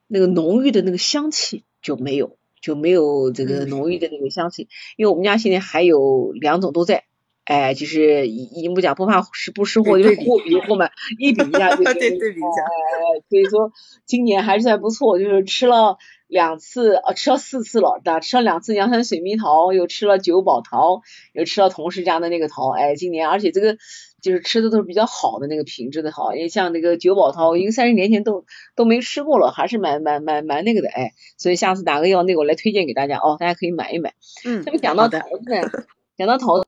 那个浓郁的那个香气就没有，就没有这个浓郁的那个香气。因为我们家现在还有两种都在，哎，就是一不讲不怕识不识货，就是货比货嘛，一比一下，就对对比一下。哎，所以说今年还算不错，就是吃了。两次呃吃了四次了，打吃了两次阳山水蜜桃，又吃了九宝桃，又吃了同事家的那个桃，哎，今年而且这个就是吃的都是比较好的那个品质的好，因为像那个九宝桃，因为三十年前都都没吃过了，还是蛮蛮蛮蛮那个的，哎，所以下次哪个要那个我来推荐给大家哦，大家可以买一买。嗯，这不讲到桃子呢，讲到桃子，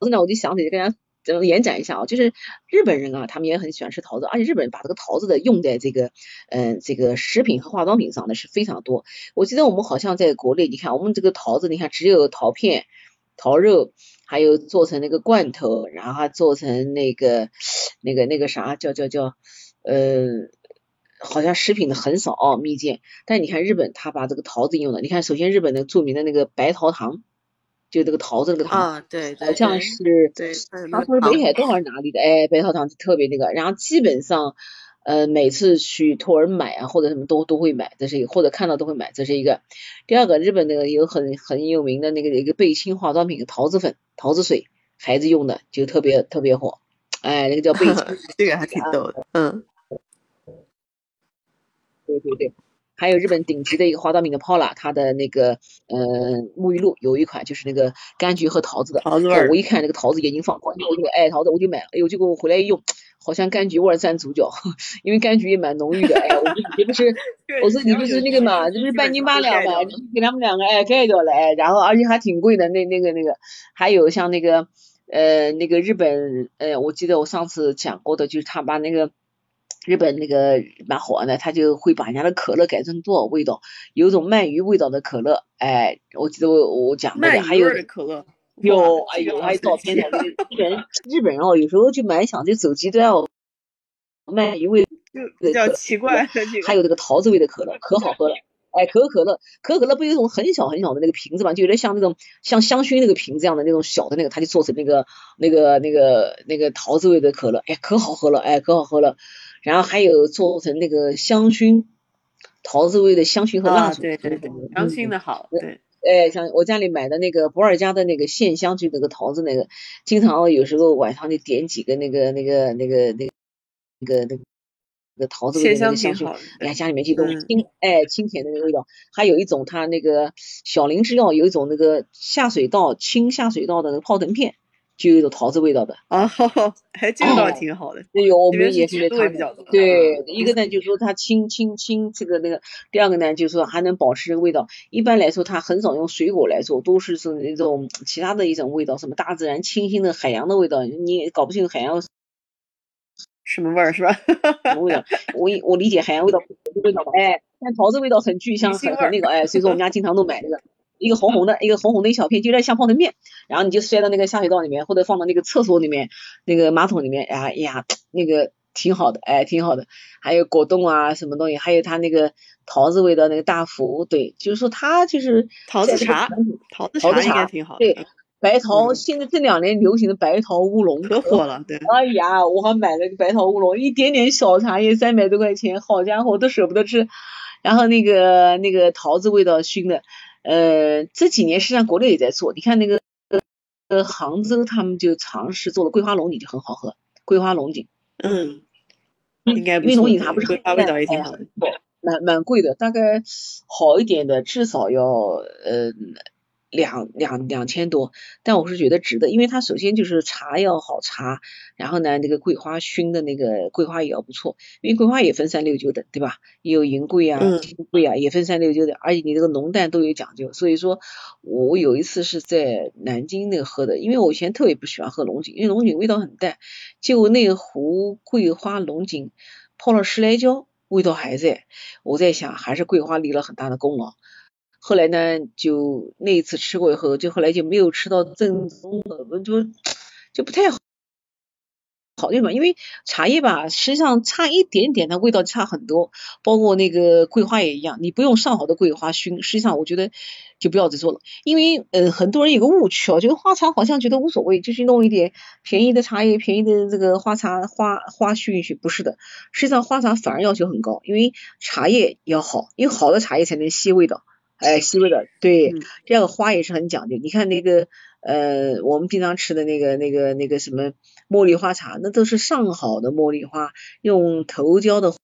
桃子呢我就想起跟大家。这延展一下啊，就是日本人啊，他们也很喜欢吃桃子，而且日本人把这个桃子的用在这个嗯这个食品和化妆品上的是非常多。我记得我们好像在国内，你看我们这个桃子，你看只有桃片，桃肉，还有做成那个罐头，然后还做成那个那个那个啥叫叫叫呃，好像食品的很少哦，蜜饯。但你看日本，他把这个桃子用的，你看首先日本的著名的那个白桃糖，就这个桃子那个糖啊，对，好像是对，他说是北海道还是哪里的？哎，白桃糖特别那个，然后基本上。呃，每次去托儿买啊，或者什么都都会买，这是一个，或者看到都会买，这是一个。第二个，日本那个有很很有名的那个一个贝亲化妆品，桃子粉、桃子水，孩子用的就特别特别火。哎，那个叫贝亲，这个还挺逗的。嗯，对对对。还有日本顶级的一个化妆品的 Paula，它的那个呃沐浴露有一款就是那个柑橘和桃子的，桃子味我一看那个桃子眼睛放光，我就爱桃子，我就买了。哎呦，结果我回来一用。好像柑橘味占主角，因为柑橘也蛮浓郁的。哎，我说你不是，我说你不是那个嘛，这不是半斤八两嘛，给他们两个哎盖掉了哎，然后而且还挺贵的。那那个那个，还有像那个呃那个日本呃，我记得我上次讲过的，就是他把那个日本那个蛮火的，他就会把人家的可乐改成多少味道，有种鳗鱼味道的可乐，哎，我记得我我讲过的，还有可乐。有，哎呦，还有照片的。日本日本人哦，有时候就蛮想就走极端哦，卖一味比较奇怪。还有这个桃子味的可乐，可好喝了。哎，可口可乐，可口可乐不有一种很小很小的那个瓶子嘛，就有点像那种像香薰那个瓶子一样的那种小的那个，它就做成那个那个那个那个桃子味的可乐，哎，可好喝了，哎，可好喝了。然后还有做成那个香薰桃子味的香薰和蜡烛，对对对，香薰的好，对。哎，像我家里买的那个不二家的那个线香，就那个桃子那个，经常有时候晚上就点几个那个那个那个那个那个那个桃子味的那个香薰，哎，家里面就都清哎清甜的那个味道。还有一种它那个小林制药有一种那个下水道清下水道的那个泡腾片。就有一种桃子味道的啊，还这个倒挺好的。哎呦，我们也是它比较多。对，一个呢就是说它清清清这个那个，第二个呢就是说还能保持这个味道。一般来说，它很少用水果来做，都是是那种其他的一种味道，什么大自然清新的海洋的味道，你也搞不清楚海洋什么味儿是吧？什么味道？我我理解海洋味道味道哎，但桃子味道很具象，很很那个哎，所以说我们家经常都买这个。一个红红的，一个红红的一小片，就有点像泡腾面，然后你就塞到那个下水道里面，或者放到那个厕所里面，那个马桶里面，哎呀，那个挺好的，哎，挺好的。还有果冻啊，什么东西，还有它那个桃子味的那个大福，对，就是说它就是桃子茶，桃子茶应该挺好。对，白桃，现在这两年流行的白桃乌龙可火了，对。哎呀，我还买了个白桃乌龙，一点点小茶叶三百多块钱，好家伙，都舍不得吃。然后那个那个桃子味道熏的。呃，这几年实际上国内也在做，你看那个呃杭州他们就尝试做了桂花龙井，就很好喝。桂花龙井，嗯，应该因为龙井茶不是桂花味道也挺好的，蛮蛮贵的，大概好一点的至少要呃。两两两千多，但我是觉得值得，因为它首先就是茶要好茶，然后呢，那个桂花熏的那个桂花也要不错，因为桂花也分三六九等，对吧？也有银桂啊、金桂啊，也分三六九等，而且你这个浓淡都有讲究。所以说，我有一次是在南京那个喝的，因为我以前特别不喜欢喝龙井，因为龙井味道很淡，结果那壶桂花龙井泡了十来浇，味道还在。我在想，还是桂花立了很大的功劳。后来呢，就那一次吃过以后，就后来就没有吃到正宗的，我就就不太好，好对嘛？因为茶叶吧，实际上差一点点，它味道差很多。包括那个桂花也一样，你不用上好的桂花熏，实际上我觉得就不要再做了。因为呃，很多人有个误区啊，觉得花茶好像觉得无所谓，就是弄一点便宜的茶叶，便宜的这个花茶花花熏一熏，不是的。实际上花茶反而要求很高，因为茶叶要好，因为好的茶叶才能吸味道。哎，西味的，对，这个花也是很讲究。你看那个，呃，我们平常吃的那个、那个、那个什么茉莉花茶，那都是上好的茉莉花，用头浇的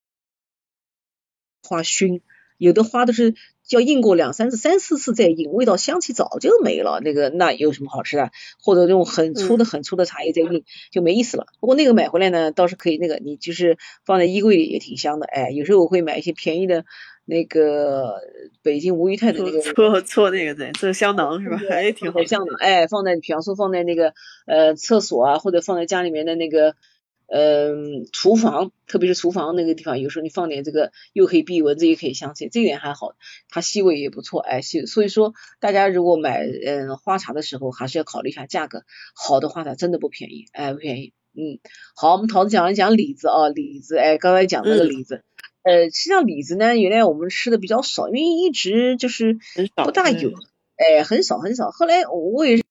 花熏，有的花都是要印过两三次、三四次再印，味道香气早就没了。那个那有什么好吃的？或者用很粗的、很粗的茶叶再印，就没意思了。不过那个买回来呢，倒是可以，那个你就是放在衣柜里也挺香的。哎，有时候我会买一些便宜的。那个北京吴裕泰的那个搓搓那个对，做香囊是吧？还挺好。香的，哎，放在比方说放在那个呃厕所啊，或者放在家里面的那个嗯，厨房，特别是厨房那个地方，有时候你放点这个，又可以避蚊子，也可以香气，这点还好，它气味也不错，哎，所所以说大家如果买嗯花茶的时候，还是要考虑一下价格，好的花茶真的不便宜，哎，不便宜，嗯，好，我们桃子讲一讲李子啊，李子，哎，刚才讲那个李子，呃，实际上李子呢，原来我们吃的比较少，因为一直就是不大有，哎，很少很少，后来我也是。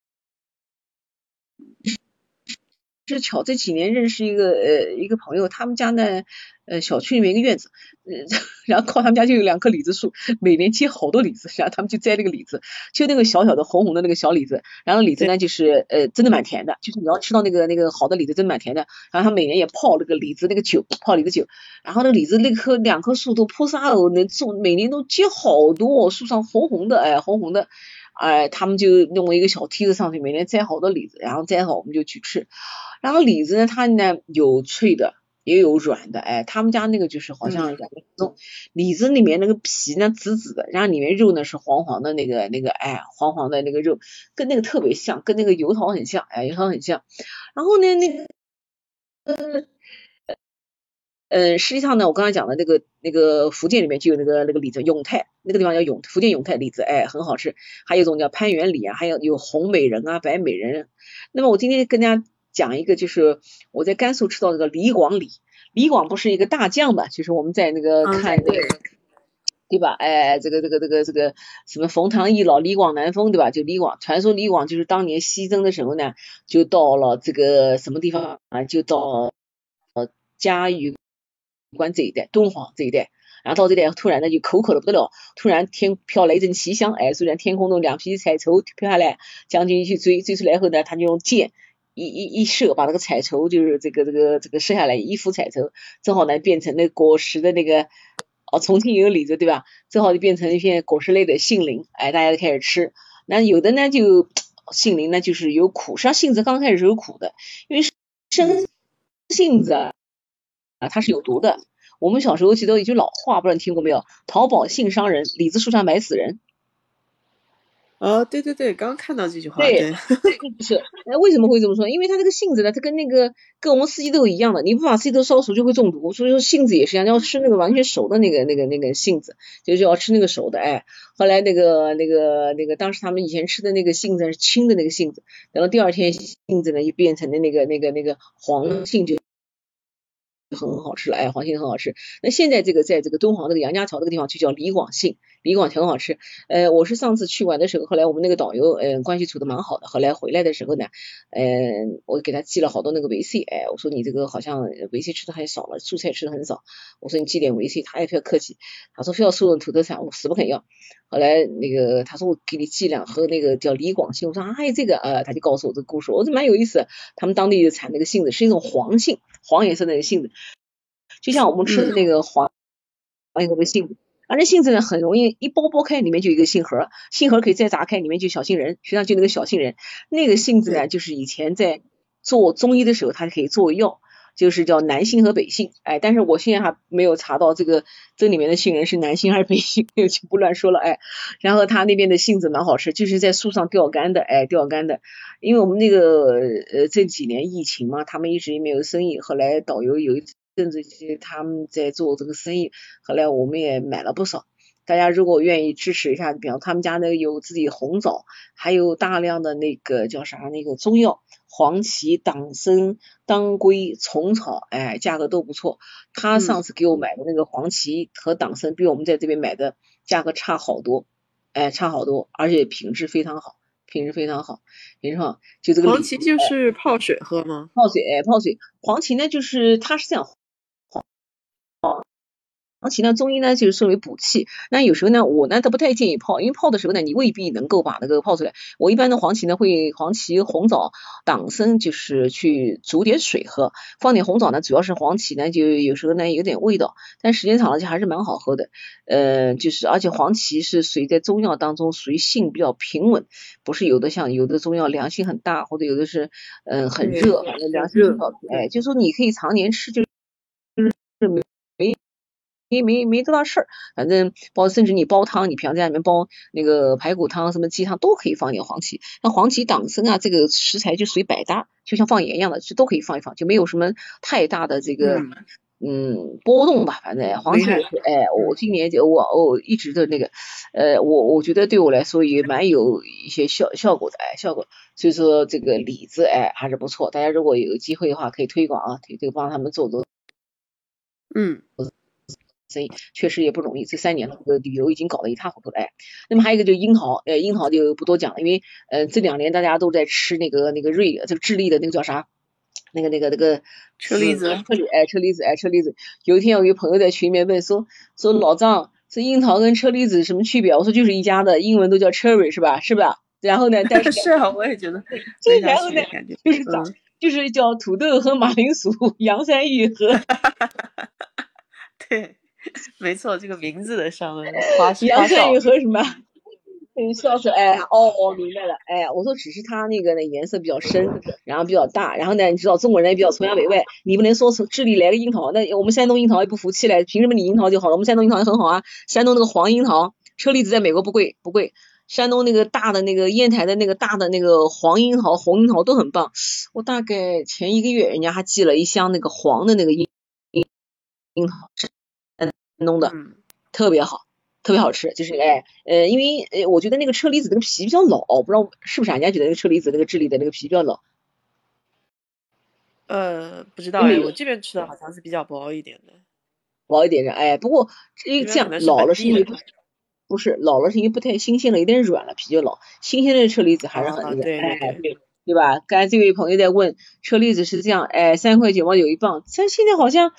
是巧这几年认识一个呃一个朋友，他们家呢呃小区里面一个院子，然后靠他们家就有两棵李子树，每年结好多李子，然后他们就摘那个李子，就那个小小的红红的那个小李子，然后李子呢就是呃真的蛮甜的，就是你要吃到那个那个好的李子真蛮甜的，然后他每年也泡那个李子那个酒，泡李子酒，然后那个李子那棵两棵树都菩萨哦，能种每年都结好多，树上红红的哎红红的。哎，他们就弄一个小梯子上去，每天摘好多李子，然后摘好我们就去吃。然后李子呢，它呢有脆的，也有软的。哎，他们家那个就是好像两种李子里面那个皮呢紫紫的，然后里面肉呢是黄黄的，那个那个哎黄黄的那个肉，跟那个特别像，跟那个油桃很像，哎油桃很像。然后呢那个。嗯，实际上呢，我刚才讲的那个那个福建里面就有那个那个李子，永泰那个地方叫永福建永泰李子，哎，很好吃。还有一种叫攀援李啊，还有有红美人啊、白美人。那么我今天跟大家讲一个，就是我在甘肃吃到那个李广李，李广不是一个大将嘛，就是我们在那个看那个，对吧？哎，这个这个这个这个什么冯唐易老，李广南风，对吧？就李广，传说李广就是当年西征的时候呢，就到了这个什么地方啊？就到呃嘉峪。关这一带，敦煌这一带，然后到这带突然呢就口渴的不得了，突然天飘来一阵奇香，哎，虽然天空中两匹彩绸飘下来，将军去追，追出来后呢，他就用箭一一一射，把那个彩绸就是这个这个这个射下来，一幅彩绸正好呢变成那果实的那个，哦，重庆有李子对吧？正好就变成一片果实类的杏林，哎，大家都开始吃。那有的呢就杏林呢就是有苦，实际上杏子刚开始是有苦的，因为生杏子。啊，它是有毒的。我们小时候记得一句老话，不知道你听过没有？淘宝性伤人，李子树上埋死人。哦，对对对，刚刚看到这句话。对，不是。哎，为什么会这么说？因为它这个杏子呢，它跟那个跟我们四季豆一样的，你不把四季豆烧熟就会中毒。所以说杏子也是一样，要吃那个完全熟的那个那个那个杏子，就是要吃那个熟的。哎，后来那个那个那个，当时他们以前吃的那个杏子是青的那个杏子，然后第二天杏子呢就变成了那个那个那个黄杏就。很好吃了，哎，黄杏很好吃。那现在这个在这个敦煌这个杨家桥这个地方就叫李广杏，李广挺好吃。呃，我是上次去玩的时候，后来我们那个导游，嗯，关系处的蛮好的。后来回来的时候呢，嗯，我给他寄了好多那个维 C，哎，我说你这个好像维 C 吃的很少了，蔬菜吃的很少。我说你寄点维 C，他也非要客气，他说非要送土特产，我死不肯要。后来那个他说我给你寄两盒那个叫李广杏，我说哎，这个，呃，他就告诉我这个故事，我说蛮有意思。他们当地产那个杏子是一种黄杏，黄颜色那个杏子。就像我们吃的那个黄，黄有个杏子，而这杏子呢很容易一剥剥开，里面就一个杏核，杏核可以再砸开，里面就小杏仁，实际上就那个小杏仁。那个杏子呢，就是以前在做中医的时候，它可以作为药，就是叫南杏和北杏。哎，但是我现在还没有查到这个这里面的杏仁是南杏还是北杏，就不乱说了。哎，然后他那边的杏子蛮好吃，就是在树上吊干的，哎，吊干的。因为我们那个呃这几年疫情嘛，他们一直没有生意，后来导游有一次。甚至于他们在做这个生意，后来我们也买了不少。大家如果愿意支持一下，比方他们家那个有自己红枣，还有大量的那个叫啥那个中药，黄芪、党参、当归、虫草，哎，价格都不错。他上次给我买的那个黄芪和党参，比我们在这边买的价格差好多，哎，差好多，而且品质非常好，品质非常好。你说就这个黄芪就是泡水喝吗？泡水，哎，泡水。黄芪呢，就是它是这样。黄芪呢，中医呢就是说为补气。那有时候呢，我呢都不太建议泡，因为泡的时候呢，你未必能够把那个泡出来。我一般的黄芪呢，会黄芪、红枣、党参，就是去煮点水喝，放点红枣呢，主要是黄芪呢，就有时候呢有点味道，但时间长了就还是蛮好喝的。呃，就是而且黄芪是属于在中药当中属于性比较平稳，不是有的像有的中药凉性很大，或者有的是嗯很热，反正凉性很好。哎，就说你可以常年吃，就就是没没。没多大事儿，反正包甚至你煲汤，你平常在里面煲那个排骨汤、什么鸡汤都可以放点黄芪。那黄芪党参啊，这个食材就属于百搭，就像放盐一样的，就都可以放一放，就没有什么太大的这个嗯波动吧。反正黄芪，哎，我今年就我我一直的那个，呃，我我觉得对我来说也蛮有一些效效果的，哎，效果。所以说这个李子，哎，还是不错。大家如果有机会的话，可以推广啊，推这个帮他们做做。嗯。生意确实也不容易，这三年了，这个旅游已经搞得一塌糊涂了。哎，那么还有一个就是樱桃，呃，樱桃就不多讲了，因为呃这两年大家都在吃那个那个瑞，这个智利的那个叫啥？那个那个那个车厘子，车厘，哎，车厘子，哎，车厘子。有一天我一个朋友在群里面问说说老张，这樱桃跟车厘子什么区别？我说就是一家的，英文都叫 cherry 是吧？是吧？然后呢？但是 是啊，我也觉得。然后呢？就是长，就是叫土豆和马铃薯，洋山芋和。对。没错，这个名字的上面花杨山芋和什么？你，笑死！哎，哦，我明白了。哎，我说只是它那个呢颜色比较深，然后比较大，然后呢，你知道中国人也比较崇洋媚外，你不能说从智利来个樱桃，那我们山东樱桃也不服气嘞，凭什么你樱桃就好了？我们山东樱桃也很好啊，山东那个黄樱桃，车厘子在美国不贵不贵，山东那个大的那个烟台的那个大的那个黄樱桃、红樱桃都很棒。我大概前一个月，人家还寄了一箱那个黄的那个樱樱樱桃。弄的特别好，特别好吃，就是哎呃，因为呃，我觉得那个车厘子那个皮比较老，不知道是不是？人家觉得那个车厘子那个智利的那个皮比较老。呃，不知道哎，我这边吃的好像是比较薄一点的，薄一点的哎。不过因为这样老了是因为不是老了是因为不太新鲜了，有点软了，皮就老。新鲜的车厘子还是很那个哎对对吧？刚才这位朋友在问车厘子是这样哎，三块九毛九一磅，像现在好像。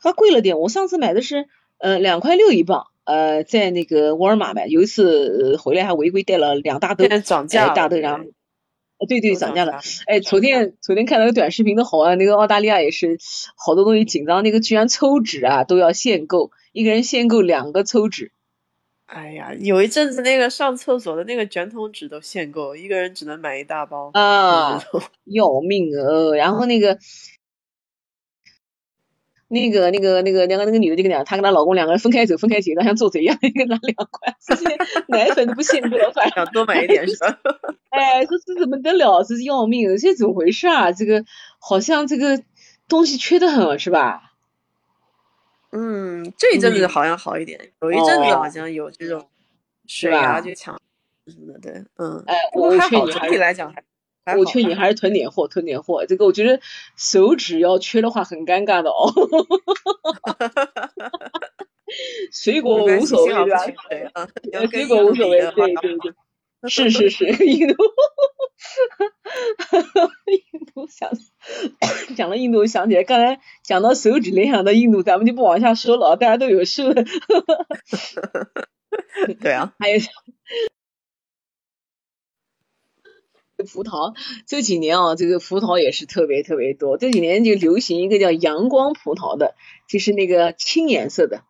还贵了点，我上次买的是呃两块六一磅，呃在那个沃尔玛买，有一次回来还违规带了两大兜，涨价大兜，然后，对对涨价了，哎昨天昨天看到个短视频的好啊，那个澳大利亚也是好多东西紧张，那个居然抽纸啊都要限购，一个人限购两个抽纸，哎呀有一阵子那个上厕所的那个卷筒纸都限购，一个人只能买一大包啊，要命啊，然后那个。那个、那个、那个两个那个女的就跟讲，她跟她老公两个人分开走，分开结账，像做贼一样，一个拿两块，这些 奶粉都不限购，反正多买一点是吧？哎，说这怎么得了？这是要命，这怎么回事啊？这个好像这个东西缺的很，是吧？嗯，这一阵子好像好一点，有一阵子好像有这种水啊就抢什么的，对，嗯，哎，我劝你，整体来讲还。我劝你还是囤点货，囤点货。这个我觉得手指要缺的话很尴尬的哦。水果无所谓对吧？水果无所谓，对对对。是是是，印度，印度想讲到印度想起来，刚才讲到手指联想到印度，咱们就不往下说了，大家都有事。对啊，还有。葡萄这几年啊，这个葡萄也是特别特别多。这几年就流行一个叫阳光葡萄的，就是那个青颜色的。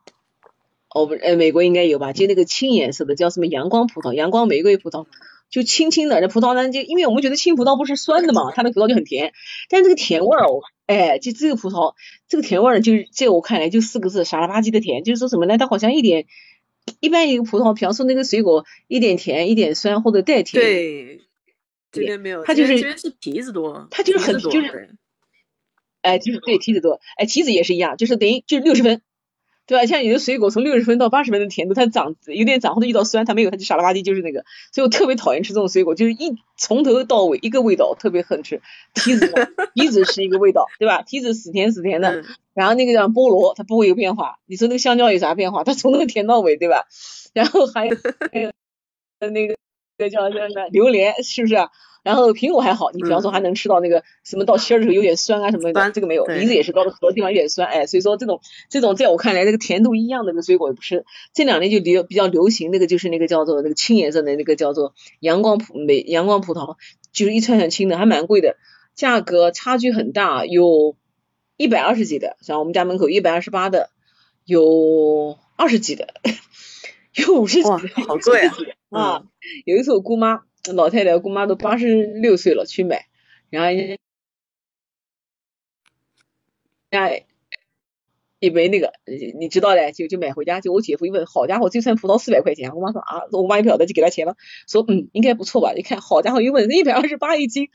哦不，呃，美国应该有吧？就那个青颜色的叫什么阳光葡萄、阳光玫瑰葡萄，就青青的。那葡萄呢，就因为我们觉得青葡萄不是酸的嘛，它那葡萄就很甜。但这个甜味儿哦，哎，就这个葡萄，这个甜味儿就是在我看来就四个字：傻了吧唧的甜。就是说什么呢？它好像一点，一般一个葡萄，比方说那个水果，一点甜，一点酸或者带甜。对。这边没有，它就是这边是提子多，它就是很就是，哎，就是对提子多，哎，提子也是一样，就是等于就是六十分，对吧？像有的水果从六十分到八十分的甜度，它长有点长或者遇到酸，它没有，它就傻了吧唧就是那个，所以我特别讨厌吃这种水果，就是一从头到尾一个味道，特别恨吃。提子，提子是一个味道，对吧？提子死甜死甜的，然后那个叫菠萝，它不会有变化。你说那个香蕉有啥变化？它从头甜到尾，对吧？然后还有还有那个那个。叫叫那榴莲是不是？然后苹果还好，你比方说还能吃到那个什么到芯儿的时候有点酸啊什么的，这个没有。梨子也是到了核的地方有点酸，哎，所以说这种这种在我看来，那个甜度一样的那个水果也不吃。这两年就流比较流行那个就是那个叫做那个青颜色的那个叫做阳光葡美阳光葡萄，就是一串串青的，还蛮贵的，价格差距很大，有一百二十几的，像我们家门口一百二十八的，有二十几的，有五十几的，好贵啊。啊，有一次我姑妈老太太，姑妈都八十六岁了去买，然后，哎，一杯那个，你知道的，就就买回家。就我姐夫一问，好家伙，这串葡萄四百块钱。我妈说啊，我妈也不晓得，就给他钱了。说嗯，应该不错吧？一看，好家伙，一问一百二十八一斤。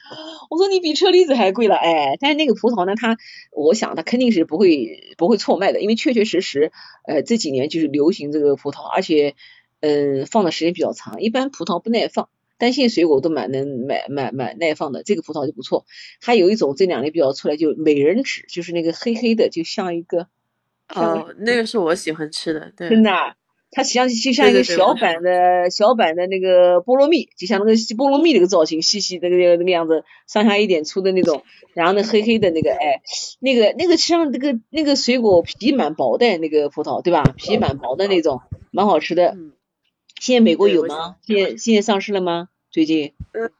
我说你比车厘子还贵了，哎。但是那个葡萄呢，它，我想它肯定是不会不会错卖的，因为确确实实，呃，这几年就是流行这个葡萄，而且，嗯，放的时间比较长。一般葡萄不耐放，单性水果都蛮能买买买耐放的，这个葡萄就不错。还有一种这两年比较出来，就美人指，就是那个黑黑的，就像一个。哦，那个是我喜欢吃的，对，真的，它实际上就像一个小版的小版的那个菠萝蜜，就像那个菠萝蜜那个造型，细细的那个那个样子，上下一点粗的那种，然后那黑黑的那个，哎，那个那个实际上那个那个水果皮蛮薄的，那个葡萄对吧？皮蛮薄的那种，蛮好吃的。现在美国有吗？现在现在上市了吗？最近？嗯，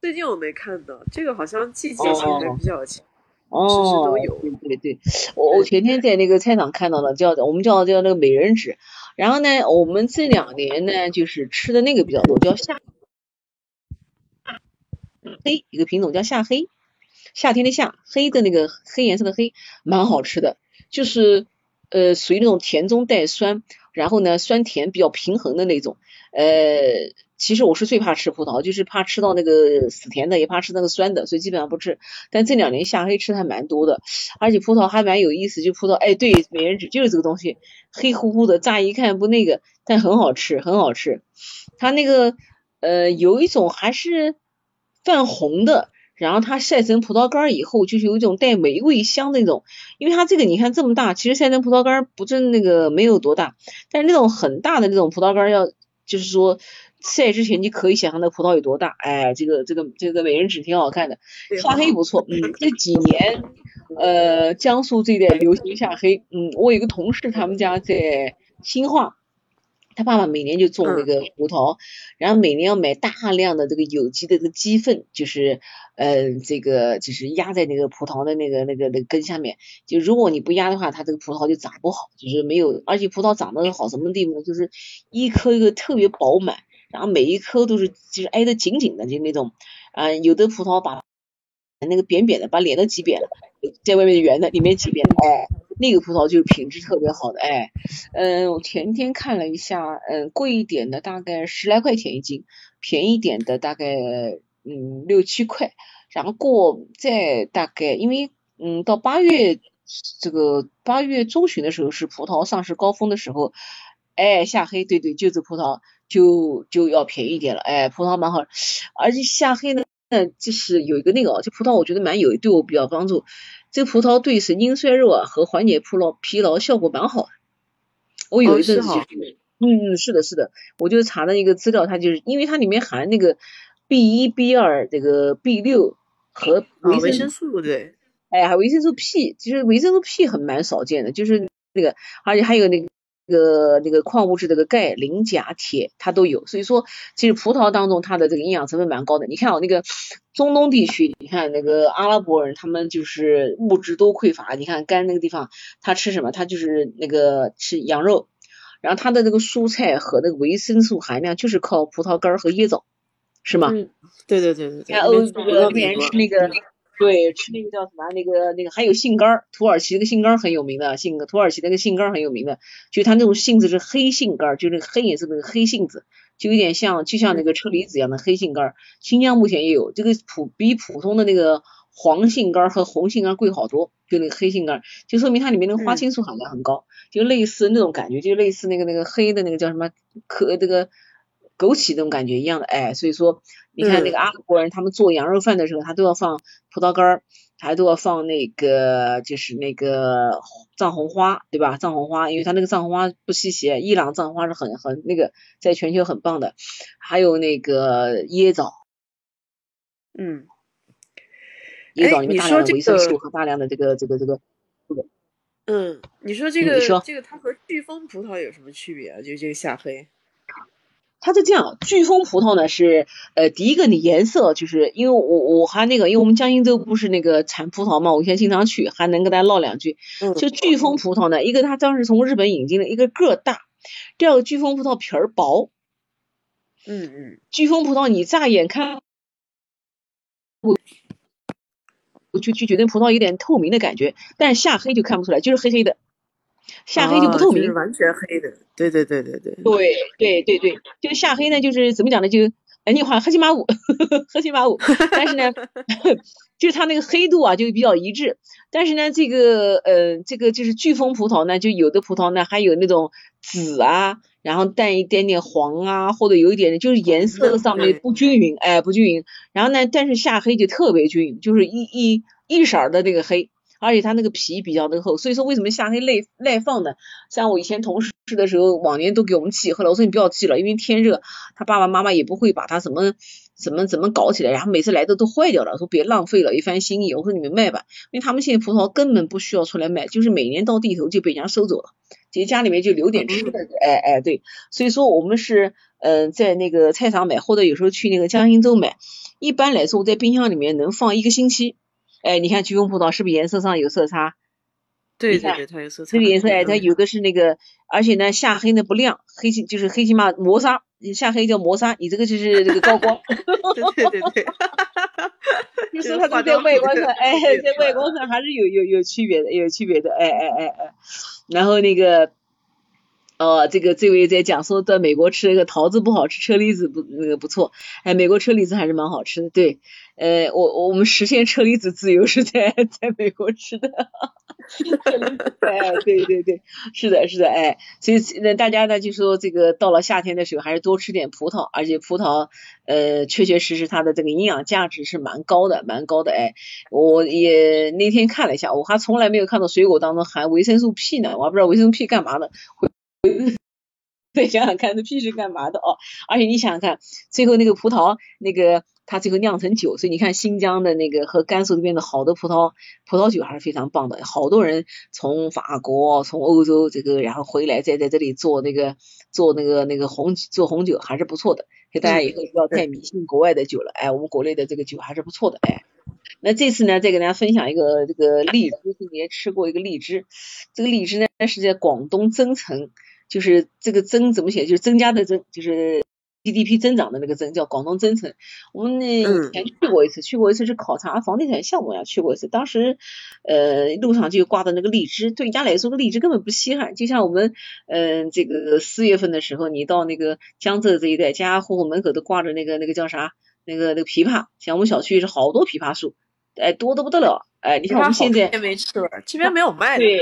最近我没看到，这个好像季节性还比较强。哦，对对对，我我前天在那个菜场看到了，叫我们叫叫那个美人指，然后呢，我们这两年呢就是吃的那个比较多，叫夏黑，一个品种叫夏黑，夏天的夏，黑的那个黑颜色的黑，蛮好吃的，就是呃属于那种甜中带酸，然后呢酸甜比较平衡的那种，呃。其实我是最怕吃葡萄，就是怕吃到那个死甜的，也怕吃那个酸的，所以基本上不吃。但这两年夏黑吃的还蛮多的，而且葡萄还蛮有意思，就葡萄，哎，对，美人指就是这个东西，黑乎乎的，乍一看不那个，但很好吃，很好吃。它那个呃有一种还是泛红的，然后它晒成葡萄干以后，就是有一种带玫瑰香那种。因为它这个你看这么大，其实晒成葡萄干不是那个没有多大，但是那种很大的那种葡萄干要就是说。晒之前你可以想象那葡萄有多大，哎，这个这个这个美人指挺好看的，夏黑不错，嗯，这几年呃江苏这一带流行夏黑，嗯，我有个同事他们家在兴化，他爸爸每年就种那个葡萄，然后每年要买大量的这个有机的这个鸡粪，就是呃这个就是压在那个葡萄的那个那个那个根下面，就如果你不压的话，它这个葡萄就长不好，就是没有，而且葡萄长得好什么地方呢？就是一颗一个特别饱满。然后每一颗都是就是挨得紧紧的，就那种，啊，有的葡萄把那个扁扁的，把脸都挤扁了，在外面圆的，里面挤扁，哎，那个葡萄就是品质特别好的，哎，嗯，我前天看了一下，嗯，贵一点的大概十来块钱一斤，便宜点的大概嗯六七块，然后过再大概因为嗯到八月这个八月中旬的时候是葡萄上市高峰的时候，哎，夏黑，对对，就这葡萄。就就要便宜点了，哎，葡萄蛮好，而且夏黑呢，就是有一个那个，这葡萄我觉得蛮有对我比较帮助，这个葡萄对神经衰弱啊和缓解疲劳疲劳效果蛮好的。我有一阵子就是，嗯嗯，是的，是的，我就查了一个资料，它就是因为它里面含那个 B 一 B 二这个 B 六和维生素，对，哎，还维生素 P，其实维生素 P 很蛮少见的，就是那个，而且还有那个。这个那个矿物质，这个钙、磷、钾、铁，它都有。所以说，其实葡萄当中它的这个营养成分蛮高的。你看哦，那个中东地区，你看那个阿拉伯人，他们就是物质都匮乏。你看干那个地方，他吃什么？他就是那个吃羊肉，然后他的那个蔬菜和那个维生素含量就是靠葡萄干和椰枣，是吗？嗯，对对对对对。然后这个别人吃那个。对，吃那个叫什么？那个那个还有杏干儿，土耳其那个杏干儿很有名的，杏土耳其那个杏干儿很有名的，就它那种杏子是黑杏干儿，就那个黑颜色那个黑杏子，就有点像就像那个车厘子一样的黑杏干儿。新疆目前也有，这个普比普通的那个黄杏干儿和红杏干儿贵好多，就那个黑杏干儿，就说明它里面那个花青素含量很高，就类似那种感觉，就类似那个那个黑的那个叫什么可这个。枸杞那种感觉一样的，哎，所以说你看那个阿拉伯人，他们做羊肉饭的时候，他都要放葡萄干儿，还都要放那个就是那个藏红花，对吧？藏红花，因为他那个藏红花不稀奇，伊朗藏红花是很很那个，在全球很棒的。还有那个椰枣，嗯，椰枣里面大量的维生素和大量的这个这个这个，嗯，你说这个这个它和飓风葡萄有什么区别啊？就这个夏黑。它是这样，飓风葡萄呢是呃第一个，你颜色就是因为我我还那个，因为我们江阴州不是那个产葡萄嘛，我现在经常去，还能跟大家唠两句。就飓风葡萄呢，一个它当时从日本引进的，一个个大，第二个飓风葡萄皮儿薄。嗯嗯。飓风葡萄你乍眼看，我我就就觉得葡萄有点透明的感觉，但是下黑就看不出来，就是黑黑的。夏黑就不透明，完全黑的。对对对对对。对对对对，就下黑呢，就是怎么讲呢？就哎，你好，黑漆麻乌，黑漆麻五。但是呢，就是它那个黑度啊，就比较一致。但是呢，这个呃，这个就是飓风葡萄呢，就有的葡萄呢还有那种紫啊，然后带一点点黄啊，或者有一点就是颜色上面不均匀，哎，不均匀。然后呢，但是下黑就特别均匀，就是一一一色的那个黑。而且它那个皮比较的厚，所以说为什么夏黑耐耐放呢？像我以前同事的时候，往年都给我们寄，后来我说你不要寄了，因为天热，他爸爸妈妈也不会把它怎么怎么怎么搞起来，然后每次来的都坏掉了，说别浪费了一番心意，我说你们卖吧，因为他们现在葡萄根本不需要出来卖，就是每年到地头就被人家收走了，其实家里面就留点吃的，哎哎对，所以说我们是嗯在那个菜场买，或者有时候去那个江心洲买，一般来说在冰箱里面能放一个星期。哎，你看飓风葡萄是不是颜色上有色差？对对对，它有色差。这个颜色哎，它有的是那个，而且呢，下黑呢不亮，黑漆就是黑漆嘛磨砂，下黑叫磨砂，你这个就是这个高光。对对对，就是它在外观上，哎，在外观上还是有有有区别的，有区别的，哎哎哎哎。然后那个，哦，这个这位在讲说在美国吃那个桃子不好吃，车厘子不那个不错，哎，美国车厘子还是蛮好吃的，对。呃，我我们实现车厘子自由是在在美国吃的，哎，对对对，是的，是的，哎，所以那大家呢就说这个到了夏天的时候还是多吃点葡萄，而且葡萄呃确确实实它的这个营养价值是蛮高的，蛮高的，哎，我也那天看了一下，我还从来没有看到水果当中含维生素 P 呢，我还不知道维生素 P 干嘛的，再 想想看这屁是干嘛的哦，而且你想想看，最后那个葡萄那个。它最后酿成酒，所以你看新疆的那个和甘肃那边的好的葡萄葡萄酒还是非常棒的。好多人从法国、从欧洲这个然后回来，再在这里做那个做那个那个红做红酒还是不错的。所以大家以后不要太迷信国外的酒了，哎，我们国内的这个酒还是不错的，哎。那这次呢，再给大家分享一个这个荔枝，今年吃过一个荔枝，这个荔枝呢是在广东增城，就是这个增怎么写？就是增加的增，就是。GDP 增长的那个增叫广东增城，我们那以前去过一次，去过一次是考察房地产项目呀，去过一次。当时呃路上就挂的那个荔枝，对人家来说，个荔枝根本不稀罕。就像我们嗯这个四月份的时候，你到那个江浙这一带，家家户户门口都挂着那个那个叫啥，那个那个枇杷，像我们小区是好多枇杷树。哎，多的不得了！哎，你看我们现在没吃，这边没有卖的，对，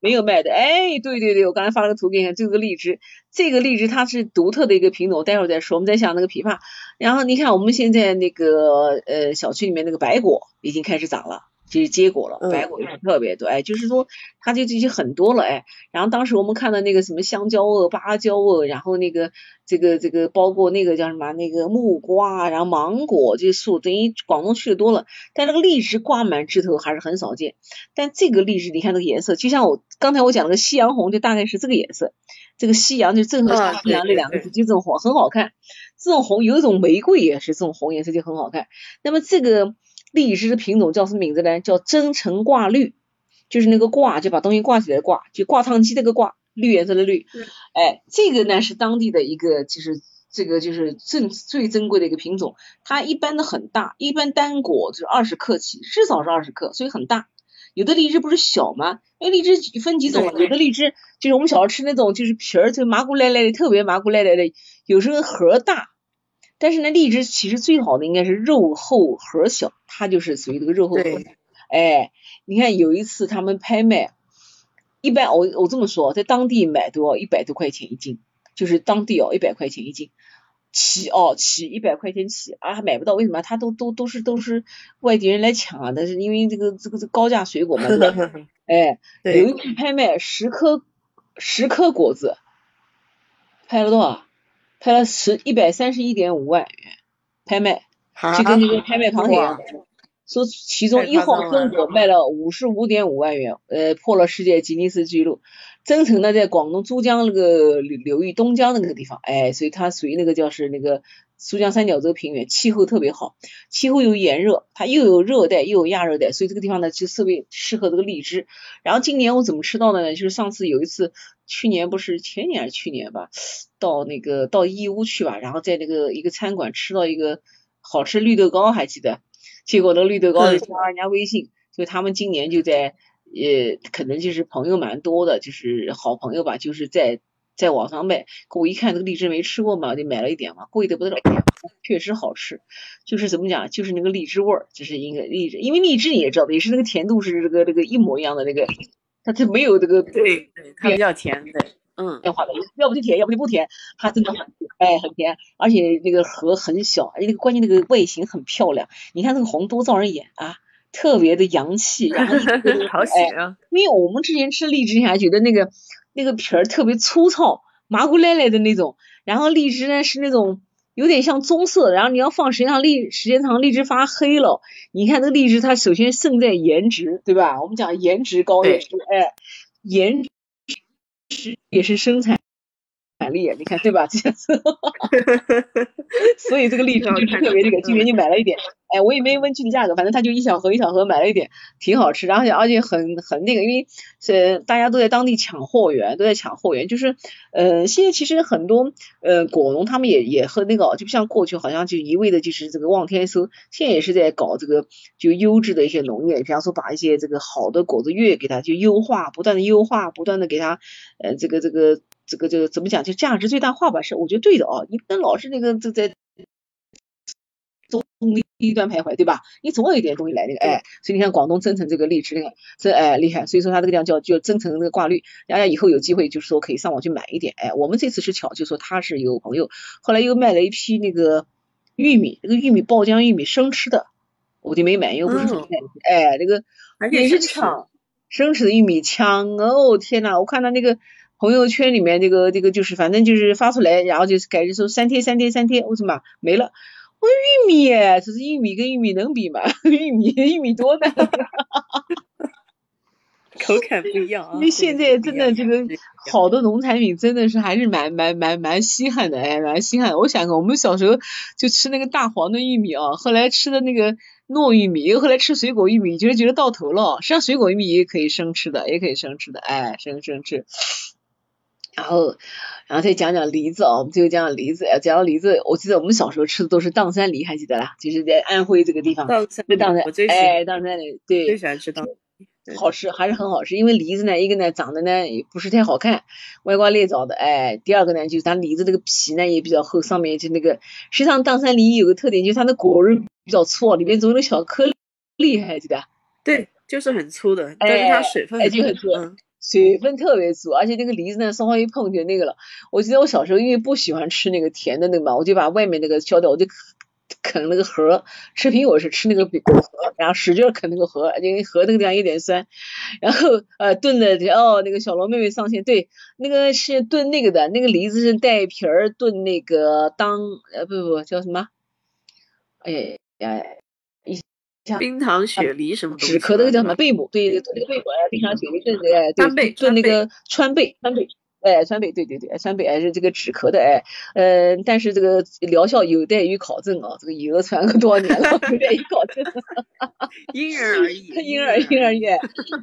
没有卖的。哎，对对对，我刚才发了个图给你看，这个荔枝，这个荔枝它是独特的一个品种，待会儿再说。我们再想那个枇杷，然后你看我们现在那个呃小区里面那个白果已经开始长了。就是结果了，白果特别多，哎，就是说它就这些很多了，哎，然后当时我们看到那个什么香蕉哦、芭蕉哦，然后那个这个这个包括那个叫什么那个木瓜，然后芒果这些树，等于广东去的多了，但那个荔枝挂满枝头还是很少见。但这个荔枝你看那个颜色，就像我刚才我讲那个夕阳红，就大概是这个颜色，这个夕阳就正和夕阳这两个字就这种红，很好看。这种红有一种玫瑰也是这种红颜色就很好看。那么这个。荔枝的品种叫什么名字呢？叫增城挂绿，就是那个挂，就把东西挂起来挂，就挂烫机那个挂，绿颜色的绿。哎，这个呢是当地的一个，就是这个就是最最珍贵的一个品种。它一般的很大，一般单果就是二十克起，至少是二十克，所以很大。有的荔枝不是小吗？哎，荔枝分几种，有的荔枝就是我们小时候吃那种，就是皮儿就麻古赖赖的，特别麻古赖赖的，有时候核大。但是呢，荔枝其实最好的应该是肉厚核小，它就是属于这个肉厚核小。哎，你看有一次他们拍卖，一般我我这么说，在当地买都要一百多块钱一斤，就是当地哦一百块钱一斤起哦起一百块钱起啊还买不到，为什么？他都都都是都是外地人来抢啊，但是因为这个这个这高价水果嘛。哎，有一次拍卖十颗十颗果子，拍了多少？拍了十一百三十一点五万元拍卖，就跟那个拍卖行一样，说其中一号中果卖了五十五点五万元，呃，破了世界吉尼斯纪录。增城呢，在广东珠江那个流流域东江那个地方，哎，所以它属于那个叫是那个珠江三角洲平原，气候特别好，气候又炎热，它又有热带又有亚热带，所以这个地方呢就特别适合这个荔枝。然后今年我怎么吃到的呢？就是上次有一次，去年不是前年还是去年吧，到那个到义乌去吧，然后在那个一个餐馆吃到一个好吃绿豆糕，还记得？结果那绿豆糕就加人家微信，所以他们今年就在。也可能就是朋友蛮多的，就是好朋友吧，就是在在网上卖。可我一看这个荔枝没吃过嘛，我就买了一点嘛，贵的不得了，确实好吃。就是怎么讲，就是那个荔枝味儿，就是一个荔枝，因为荔枝你也知道，也是那个甜度是这个这个一模一样的那个，它它没有这个对对，它比较甜对。嗯，变化的，要不就甜，要不就不甜，它真的很，哎，很甜，而且那个核很小，而且那个关键那个外形很漂亮，你看那个红多招人眼啊，特别的洋气，然后 好喜啊，因为我们之前吃荔枝还觉得那个那个皮儿特别粗糙，麻古赖赖的那种，然后荔枝呢是那种有点像棕色，然后你要放时间长荔时间长荔枝发黑了，你看那个荔枝它首先胜在颜值，对吧？我们讲颜值高也是，哎，颜。值也是生产力，你看对吧？所以这个荔枝就是特别这个，今年就买了一点。哎，我也没问具体价格，反正他就一小盒一小盒买了一点，挺好吃，而且而且很很那个，因为是大家都在当地抢货源，都在抢货源，就是呃现在其实很多呃果农他们也也和那个就不像过去好像就一味的就是这个望天收，现在也是在搞这个就优质的一些农业，比方说把一些这个好的果子越给它就优化，不断的优化，不断的给它呃这个这个这个这个怎么讲就价值最大化吧，是我觉得对的哦，你不能老是那个就在。中低端徘徊，对吧？你总有一点东西来那个，哎，所以你看广东增城这个荔枝，那个这哎厉害，所以说它这个地方叫叫增城那个挂绿，大家以后有机会就是说可以上网去买一点，哎，我们这次是巧，就说他是有朋友，后来又卖了一批那个玉米，那个玉米爆浆玉米生吃的，我就没买，因为不是哎，那个也是抢生吃的玉米抢哦，天呐，我看到那个朋友圈里面这个这个就是反正就是发出来，然后就是改日说三天三天三天，我什么没了？我玉米，这是玉米跟玉米能比吗？玉米玉米多呢，口感不一样啊。因为现在真的这个好的农产品真的是还是蛮蛮蛮蛮稀罕的，哎，蛮稀罕。我想我们小时候就吃那个大黄的玉米啊，后来吃的那个糯玉米，又后来吃水果玉米，就是觉得到头了。实际上水果玉米也可以生吃的，也可以生吃的，哎，生生吃。然后，然后再讲讲梨子啊，我们最后讲讲梨子。讲到梨子，我记得我们小时候吃的都是砀山梨，还记得啦？就是在安徽这个地方。砀山，砀山，我最喜哎，砀山梨，对，最喜欢吃砀。好吃，还是很好吃。因为梨子呢，一个呢长得呢也不是太好看，歪瓜裂枣的，哎。第二个呢，就是它梨子这个皮呢也比较厚，上面就那个。实际上，砀山梨有个特点，就是它的果肉比较粗，里面总有小颗粒，还记得？对，就是很粗的，但是它水分就很粗。水分特别足，而且那个梨子呢，稍微一碰就那个了。我记得我小时候因为不喜欢吃那个甜的那个嘛，我就把外面那个削掉，我就啃那个核。吃苹果是吃那个果核，然后使劲啃那个核，因为核那个地方有点酸。然后呃炖的哦，那个小罗妹妹上线，对，那个是炖那个的，那个梨子是带皮儿炖那个当呃不不不叫什么？哎呀。冰糖雪梨什么止咳那个叫什么贝母？对对对，那个贝母哎，冰糖雪梨炖的，川贝炖那个川贝，川贝，哎，川贝，对对对，川贝还是这个止咳的哎，嗯，但是这个疗效有待于考证啊，这个以讹传讹多少年了，有待于考证，因人而异，因人因人而异。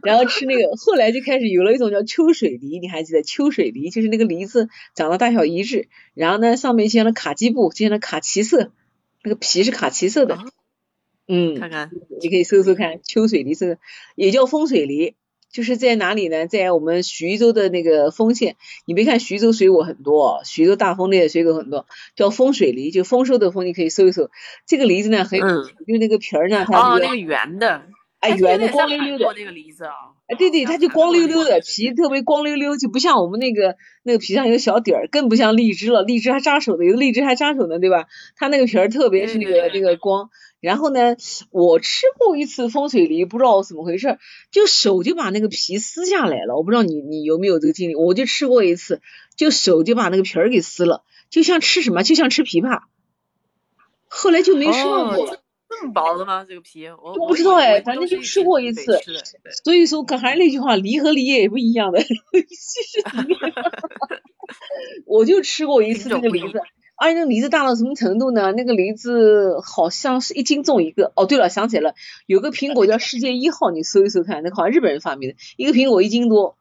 然后吃那个，后来就开始有了一种叫秋水梨，你还记得秋水梨？就是那个梨子长得大小一致，然后呢上面像那卡基布，就像那卡其色，那个皮是卡其色的。嗯，看看，你可以搜搜看，秋水梨是也叫风水梨，就是在哪里呢？在我们徐州的那个丰县。你别看徐州水果很多，徐州大丰的水果很多，叫风水梨，就丰收的丰，你可以搜一搜。这个梨子呢，很，就那个皮儿呢，它哦，那个圆的，哎，圆的，光溜溜的那个梨子啊，哎，对对，它就光溜溜的，皮特别光溜溜，就不像我们那个那个皮上有小底儿，更不像荔枝了，荔枝还扎手的，有的荔枝还扎手呢，对吧？它那个皮儿特别是那个那个光。然后呢，我吃过一次风水梨，不知道怎么回事，就手就把那个皮撕下来了。我不知道你你有没有这个经历，我就吃过一次，就手就把那个皮儿给撕了，就像吃什么，就像吃枇杷。后来就没吃到过。这么薄的吗？这个皮？我不知道哎，反正就吃过一次。所以说，可还是那句话，梨和梨也不一样的。我就吃过一次那个梨子。而且那个梨子大到什么程度呢？那个梨子好像是一斤重一个。哦，对了，想起来了，有个苹果叫世界一号，你搜一搜看，那好像日本人发明的，一个苹果一斤多，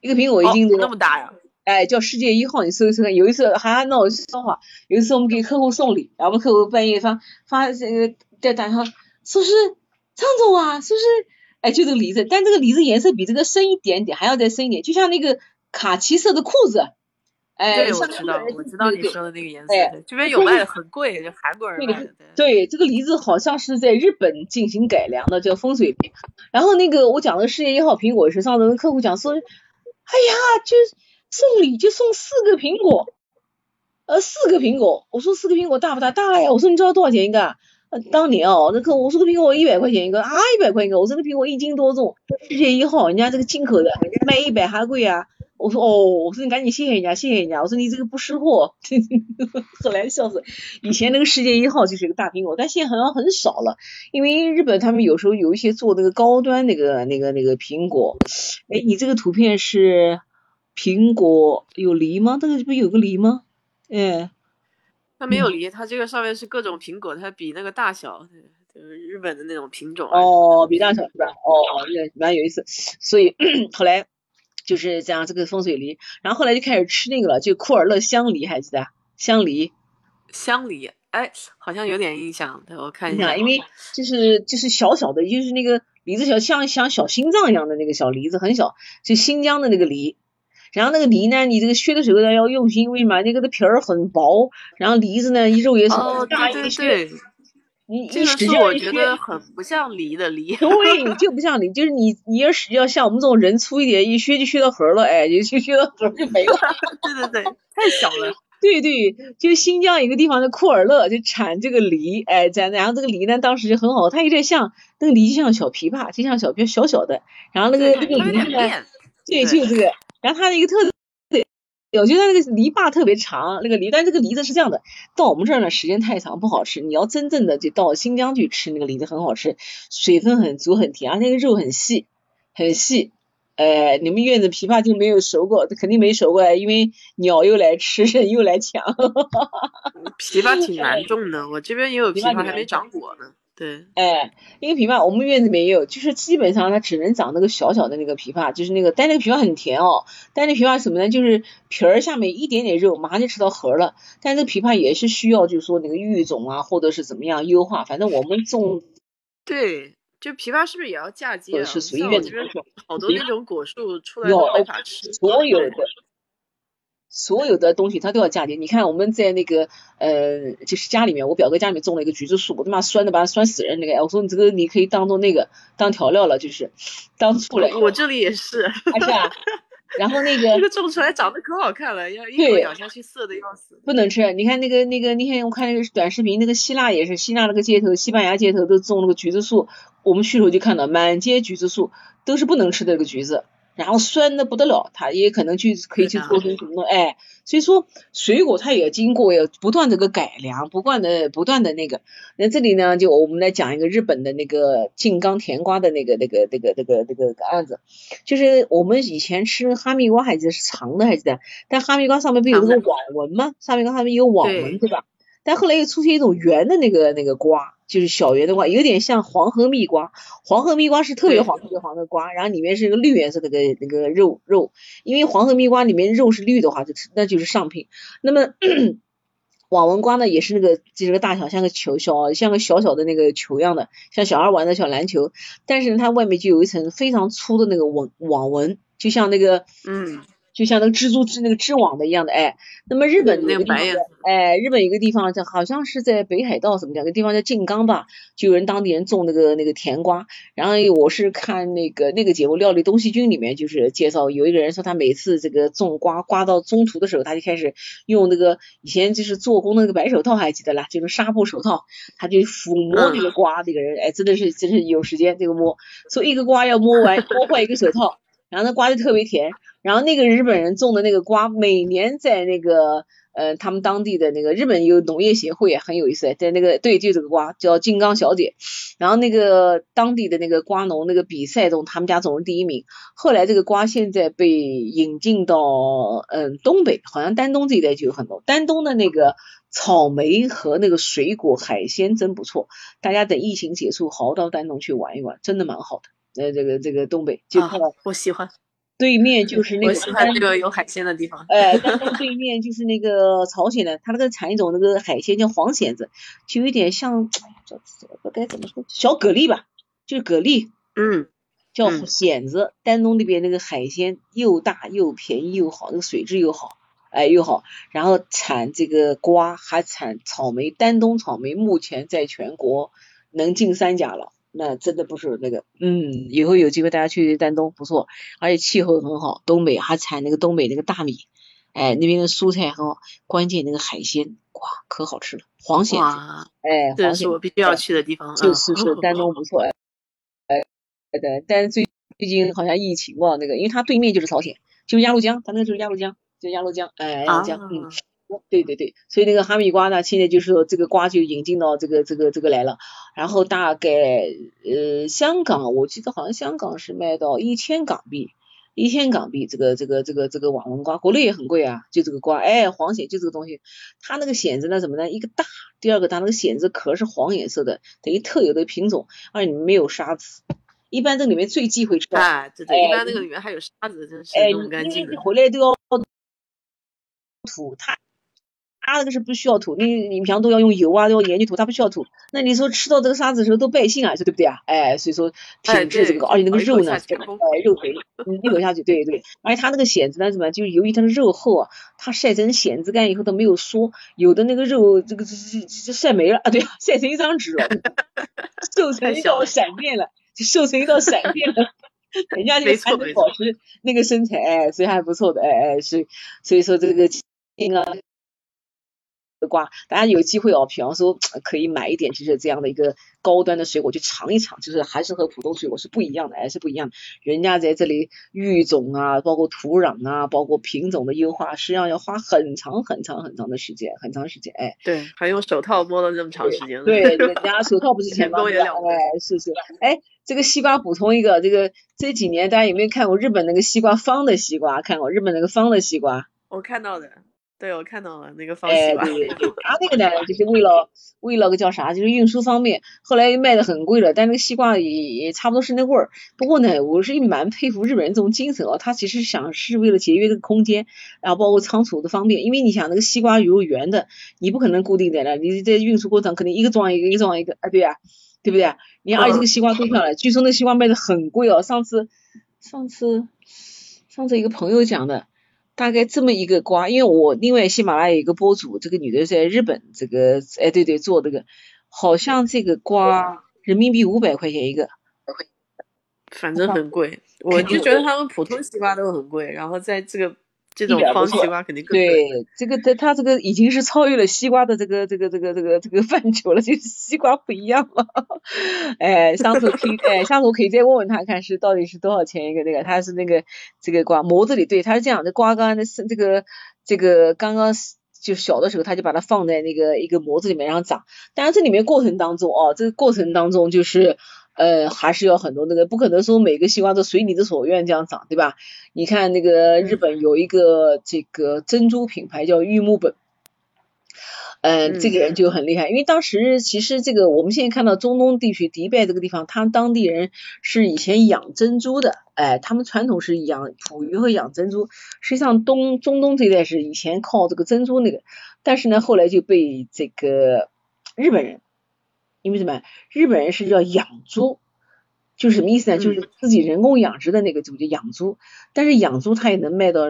一个苹果一斤多，那么大呀？哎，叫世界一号，你搜一搜看。有一次还闹笑话，有一次我们给客户送礼，然后我们客户半夜发发这个在打电话，说是张总啊，说是哎，就这个梨子，但这个梨子颜色比这个深一点点，还要再深一点，就像那个卡其色的裤子。哎，对，我知道，我知道你说的那个颜色。哎，这边有卖的，很贵，就韩国人卖的。对，这个梨子好像是在日本进行改良的，叫风水梨。然后那个我讲的世界一号苹果是上次跟客户讲说，哎呀，就送礼就送四个苹果，呃，四个苹果。我说四个苹果大不大？大呀。我说你知道多少钱一个？当年哦，那个我说个苹果一百块钱一个啊，一百块一个。我说那苹果一斤多重？世界一号，人家这个进口的，人家卖一百还贵啊。我说哦，我说你赶紧谢谢人家，谢谢人家。我说你这个不识货，后来笑死。以前那个世界一号就是一个大苹果，但现在好像很少了，因为日本他们有时候有一些做那个高端那个那个那个苹果。哎，你这个图片是苹果有梨吗？这个不有个梨吗？哎，它没有梨，它这个上面是各种苹果，它比那个大小，就是日本的那种品种。哦，比大小是吧？哦，也蛮有意思。所以 后来。就是这样，这个风水梨，然后后来就开始吃那个了，就库尔勒香梨，还记得香梨？香梨，哎，好像有点印象，我看一下，因为就是就是小小的，就是那个梨子小，像像小心脏一样的那个小梨子，很小，就新疆的那个梨。然后那个梨呢，你这个削的时候呢要用心，为什么？那个的皮儿很薄，然后梨子呢肉也少，大一削。你这个是我觉得很不像梨的梨，对，就不像梨，就是你你要使要像我们这种人粗一点，一削就削到核了，哎，就就削到核就没了。对对对，太小了。对对，就新疆一个地方的库尔勒就产这个梨，哎，咱然后这个梨呢当时就很好，它有点像那个梨就像小枇杷，就像小枇小小的，然后那个那个梨呢，对，就这个，然后它的一个特。我觉得那个篱笆特别长，那个梨，但这个梨子是这样的，到我们这儿呢时间太长不好吃。你要真正的就到新疆去吃那个梨子很好吃，水分很足很甜，而且那个肉很细很细。哎，你们院子枇杷就没有熟过，肯定没熟过，因为鸟又来吃，人又来抢。枇杷挺难种的，我这边也有枇杷还没长果呢。对，哎，因为枇杷我们院子里面也有，就是基本上它只能长那个小小的那个枇杷，就是那个，但那个枇杷很甜哦。但那枇杷什么呢？就是皮儿下面一点点肉，马上就吃到核了。但这个枇杷也是需要，就是说那个育种啊，或者是怎么样优化。反正我们种，对，就枇杷是不是也要嫁接啊？是属于院子好多那种果树出来都没法吃，所有的。所有的东西它都要嫁接。你看我们在那个呃，就是家里面，我表哥家里面种了一个橘子树，我他妈酸的把它酸死人那个。我说你这个你可以当做那个当调料了，就是当醋了。我这里也是，是啊。然后那个 这个种出来长得可好看了，要一口咬下去涩的要死。不能吃。你看那个那个那天我看那个短视频，那个希腊也是，希腊那个街头，西班牙街头都种那个橘子树，我们去的时候就看到满街橘子树都是不能吃的那个橘子。然后酸的不得了，它也可能去可以去做成什么哎，所以说水果它也经过要不断的个改良，不断的不断的那个。那这里呢，就我们来讲一个日本的那个静冈甜瓜的那个那个那个那个那个案子，就是我们以前吃哈密瓜还记得是长的还记得，但哈密瓜上面不有那个网纹吗？哈密瓜上面有网纹对吧？但后来又出现一种圆的那个那个瓜。就是小圆的瓜，有点像黄河蜜瓜。黄河蜜瓜是特别黄、特别黄的瓜，然后里面是一个绿颜色的个那个肉肉。因为黄河蜜瓜里面肉是绿的话，就是那就是上品。那么 网纹瓜呢，也是那个就是个大小像个球小，像个小小的那个球一样的，像小孩玩的小篮球。但是呢，它外面就有一层非常粗的那个网网纹，就像那个嗯。就像那个蜘蛛织那个织网的一样的，哎，那么日本那个地方，哎，日本一个地方叫好像是在北海道什么讲个地方叫静冈吧，就有人当地人种那个那个甜瓜，然后我是看那个那个节目《料理东西君》里面就是介绍，有一个人说他每次这个种瓜瓜到中途的时候，他就开始用那个以前就是做工那个白手套还记得啦，就是纱布手套，他就抚摸那个瓜，这个人哎真的是真是有时间这个摸，所以一个瓜要摸完 摸坏一个手套。然后那瓜就特别甜，然后那个日本人种的那个瓜，每年在那个呃他们当地的那个日本有农业协会也很有意思，在那个对就这个瓜叫金刚小姐，然后那个当地的那个瓜农那个比赛中他们家总是第一名，后来这个瓜现在被引进到嗯东北，好像丹东这一带就有很多，丹东的那个草莓和那个水果海鲜真不错，大家等疫情结束好好到丹东去玩一玩，真的蛮好的。呃，这个这个东北就靠我喜欢，对面就是那个我喜欢那个有海鲜的地方。哎，但是对面就是那个朝鲜的，他那个产一种那个海鲜叫黄蚬子，就有点像，这这该怎么说？小蛤蜊吧，就是蛤蜊。嗯，叫蚬子。丹东那边那个海鲜又大又便宜又好，那个水质又好，哎又好。然后产这个瓜，还产草莓。丹东草莓目前在全国能进三甲了，那真的不是那个，嗯，以后有机会大家去丹东不错，而且气候很好。东北还产那个东北那个大米。哎，那边的蔬菜很好，关键那个海鲜哇，可好吃了，黄蚬子，哎，这是我必须要去的地方，就是是丹东不错，哎，哎，对，但是最最近好像疫情嘛，那个，因为它对面就是朝鲜，就是鸭绿江，它那就是鸭绿江，就是鸭绿江，哎，鸭绿江，嗯，对对对，所以那个哈密瓜呢，现在就是说这个瓜就引进到这个这个这个来了，然后大概呃香港，我记得好像香港是卖到一千港币。一千港币，这个这个这个这个网纹瓜，国内也很贵啊，就这个瓜，哎，黄蚬就这个东西，它那个蚬子呢，怎么呢？一个大，第二个它那个蚬子壳是黄颜色的，等于特有的品种，而且没有沙子，一般这里面最忌讳吃。啊，对对，一般那个里面还有沙子，真是弄不干净的。回来都要吐它。它那个是不需要土，你你平常都要用油啊，都要盐去涂，它不需要土。那你说吃到这个沙子的时候都败兴啊，说对不对啊？哎，所以说品质这个，而且那个肉呢，哎，肉肥，一口下去，对对。而且它那个蚬子呢，什么？就是由于它的肉厚啊，它晒成蚬子干以后它没有缩，有的那个肉这个这这这晒没了啊，对，晒成一张纸了，瘦成一道闪电了，就瘦成一道闪电了，人家就还能保持那个身材，哎，所以还不错的，哎哎，是，所以说这个那个。瓜，大家有机会哦，比方说可以买一点，就是这样的一个高端的水果去尝一尝，就是还是和普通水果是不一样的，还是不一样的。人家在这里育种啊，包括土壤啊，包括品种的优化，实际上要花很长很长很长的时间，很长时间。哎，对，还用手套摸了这么长时间。对，人家手套不是 钱包的，哎，是是。哎，这个西瓜补充一个，这个这几年大家有没有看过日本那个西瓜方的西瓜？看过日本那个方的西瓜？我看到的。对，我看到了那个方西瓜。哎，对对对，他那个呢，就是为了为了个叫啥，就是运输方便，后来卖的很贵了，但那个西瓜也也差不多是那味儿。不过呢，我是蛮佩服日本人这种精神哦，他其实想是为了节约这个空间，然后包括仓储的方便，因为你想那个西瓜如果圆的，你不可能固定在那，你在运输过程肯定一个装一个，一个装一个，啊，对呀，对不对？啊你而且这个西瓜多漂亮，据说那西瓜卖的很贵哦，上次上次上次一个朋友讲的。大概这么一个瓜，因为我另外喜马拉雅一个博主，这个女的在日本，这个哎对对做这个，好像这个瓜人民币五百块钱一个，反正很贵，我就觉得他们普通西瓜都很贵，然后在这个。这种方西瓜肯定更对，这个它它这个已经是超越了西瓜的这个这个这个这个这个范畴了，就是西瓜不一样了。哎，上次可以哎，下次我可以再问问他看是到底是多少钱一个那个，他是那个这个瓜模子里，对，他是这样的，瓜刚的是这个这个刚刚就小的时候，他就把它放在那个一个模子里面让长，当然这里面过程当中哦，这个过程当中就是。呃，还是要很多那个，不可能说每个西瓜都随你的所愿这样长，对吧？你看那个日本有一个这个珍珠品牌叫玉木本，嗯，这个人就很厉害，因为当时其实这个我们现在看到中东地区迪拜这个地方，他们当地人是以前养珍珠的，哎，他们传统是养捕鱼和养珍珠，实际上东中东这一带是以前靠这个珍珠那个，但是呢，后来就被这个日本人。因为什么？日本人是叫养猪，就是什么意思呢？就是自己人工养殖的那个猪叫养猪。但是养猪它也能卖到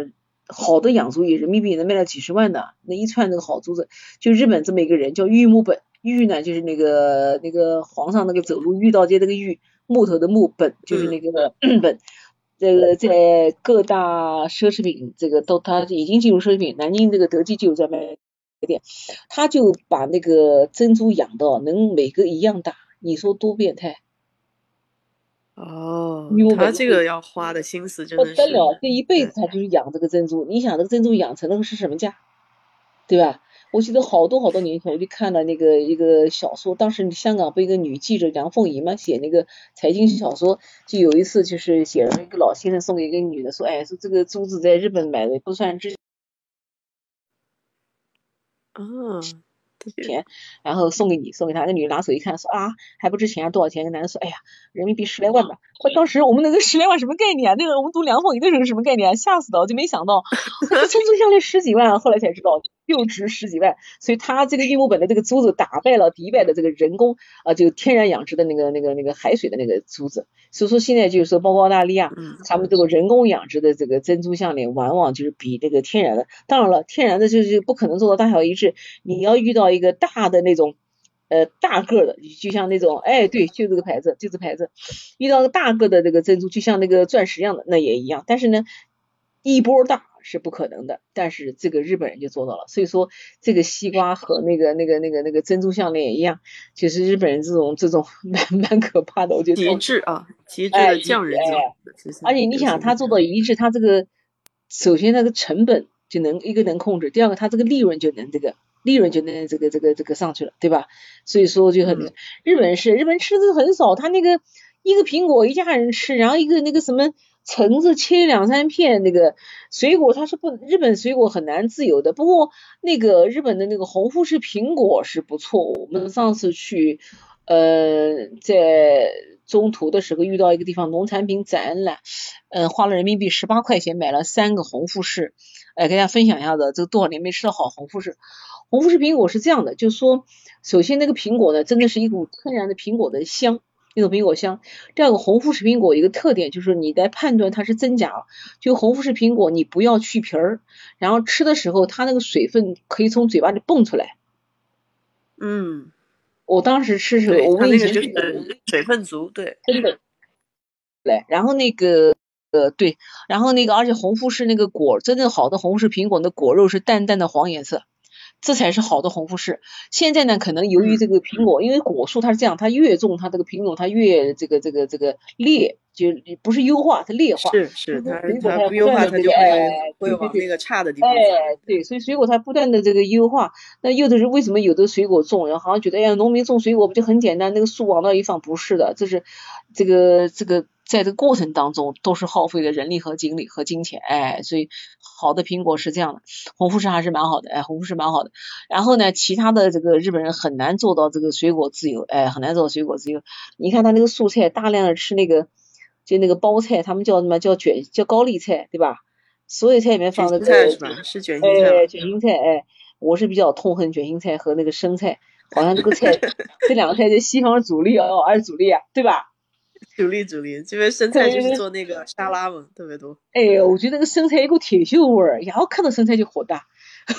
好的养猪，也人民币能卖到几十万的那一串那个好猪子。就日本这么一个人叫玉木本，玉呢就是那个那个皇上那个走路遇到街那个玉，木头的木本就是那个 本。这个在各大奢侈品这个都他已经进入奢侈品，南京这个德基就有在卖。店，他就把那个珍珠养到能每个一样大，你说多变态？哦，他这个要花的心思真的是不得了，这一辈子他就是养这个珍珠。你想这个珍珠养成那个是什么价，对吧？我记得好多好多年前我就看了那个一个小说，当时香港不一个女记者梁凤仪嘛，写那个财经小说，就有一次就是写了一个老先生送给一个女的，说，哎，说这个珠子在日本买的不算值。嗯，钱，然后送给你，送给他。那女的拿手一看，说啊，还不值钱，多少钱？那男的说，哎呀，人民币十来万吧。我当时我们那个十来万什么概念啊？那个我们读梁凤仪的时候什么概念啊？吓死的，我就没想到，珍珠项链十几万，后来才知道，就值十几万，所以它这个玉木本的这个珠子打败了迪拜的这个人工啊，就天然养殖的那个那个那个海水的那个珠子。所以说现在就是说，包括澳大利亚，他们这个人工养殖的这个珍珠项链，往往就是比这个天然的。当然了，天然的就是不可能做到大小一致，你要遇到一个大的那种。呃，大个的，就像那种，哎，对，就这个牌子，就这牌子，遇到个大个的这个珍珠，就像那个钻石一样的，那也一样。但是呢，一波大是不可能的，但是这个日本人就做到了。所以说，这个西瓜和那个那个那个那个珍珠项链也一样，其实日本人这种这种 蛮蛮可怕的，我觉得。极致啊，极致的匠人而且你想，他做到一致，他这个首先那个成本就能一个能控制，第二个他这个利润就能这个。利润就能这个这个这个上去了，对吧？所以说就很日本是日本吃的很少，他那个一个苹果一家人吃，然后一个那个什么橙子切两三片，那个水果它是不日本水果很难自由的。不过那个日本的那个红富士苹果是不错，我们上次去呃在中途的时候遇到一个地方农产品展览，嗯花了人民币十八块钱买了三个红富士，哎跟大家分享一下子，这多少年没吃到好红富士。红富士苹果是这样的，就是说，首先那个苹果呢，真的是一股天然的苹果的香，一种苹果香。第二个，红富士苹果一个特点就是你在判断它是真假，就红富士苹果你不要去皮儿，然后吃的时候它那个水分可以从嘴巴里蹦出来。嗯，我当时吃时候，我问一下，水分足，对，真的。来，然后那个呃对，然后那个而且红富士那个果，真正好的红富士苹果的果肉是淡淡的黄颜色。这才是好的红富士。现在呢，可能由于这个苹果，因为果树它是这样，它越种它这个品种它越这个这个这个劣，就不是优化，它劣化。是是，它它不优化它就会会往那个差的地 方。哎，对，所以水果它不断的这个优化。那有的人为什么有的水果种，然后好像觉得哎呀，农民种水果不就很简单，那个树往那一放，不是的，这是这个这个。在这个过程当中，都是耗费的人力和精力和金钱，哎，所以好的苹果是这样的，红富士还是蛮好的，哎，红富士蛮好的。然后呢，其他的这个日本人很难做到这个水果自由，哎，很难做到水果自由。你看他那个素菜，大量的吃那个，就那个包菜，他们叫什么叫卷，叫高丽菜，对吧？所有菜里面放的菜是吧？是卷心菜。卷心菜，哎，我是比较痛恨卷心菜和那个生菜，好像这个菜，这两个菜在西方主力哦，还是主力啊，对吧？主力主力，这边生菜就是做那个沙拉嘛，特别多。哎呦，我觉得那个生菜一股铁锈味儿，然后看到生菜就火大。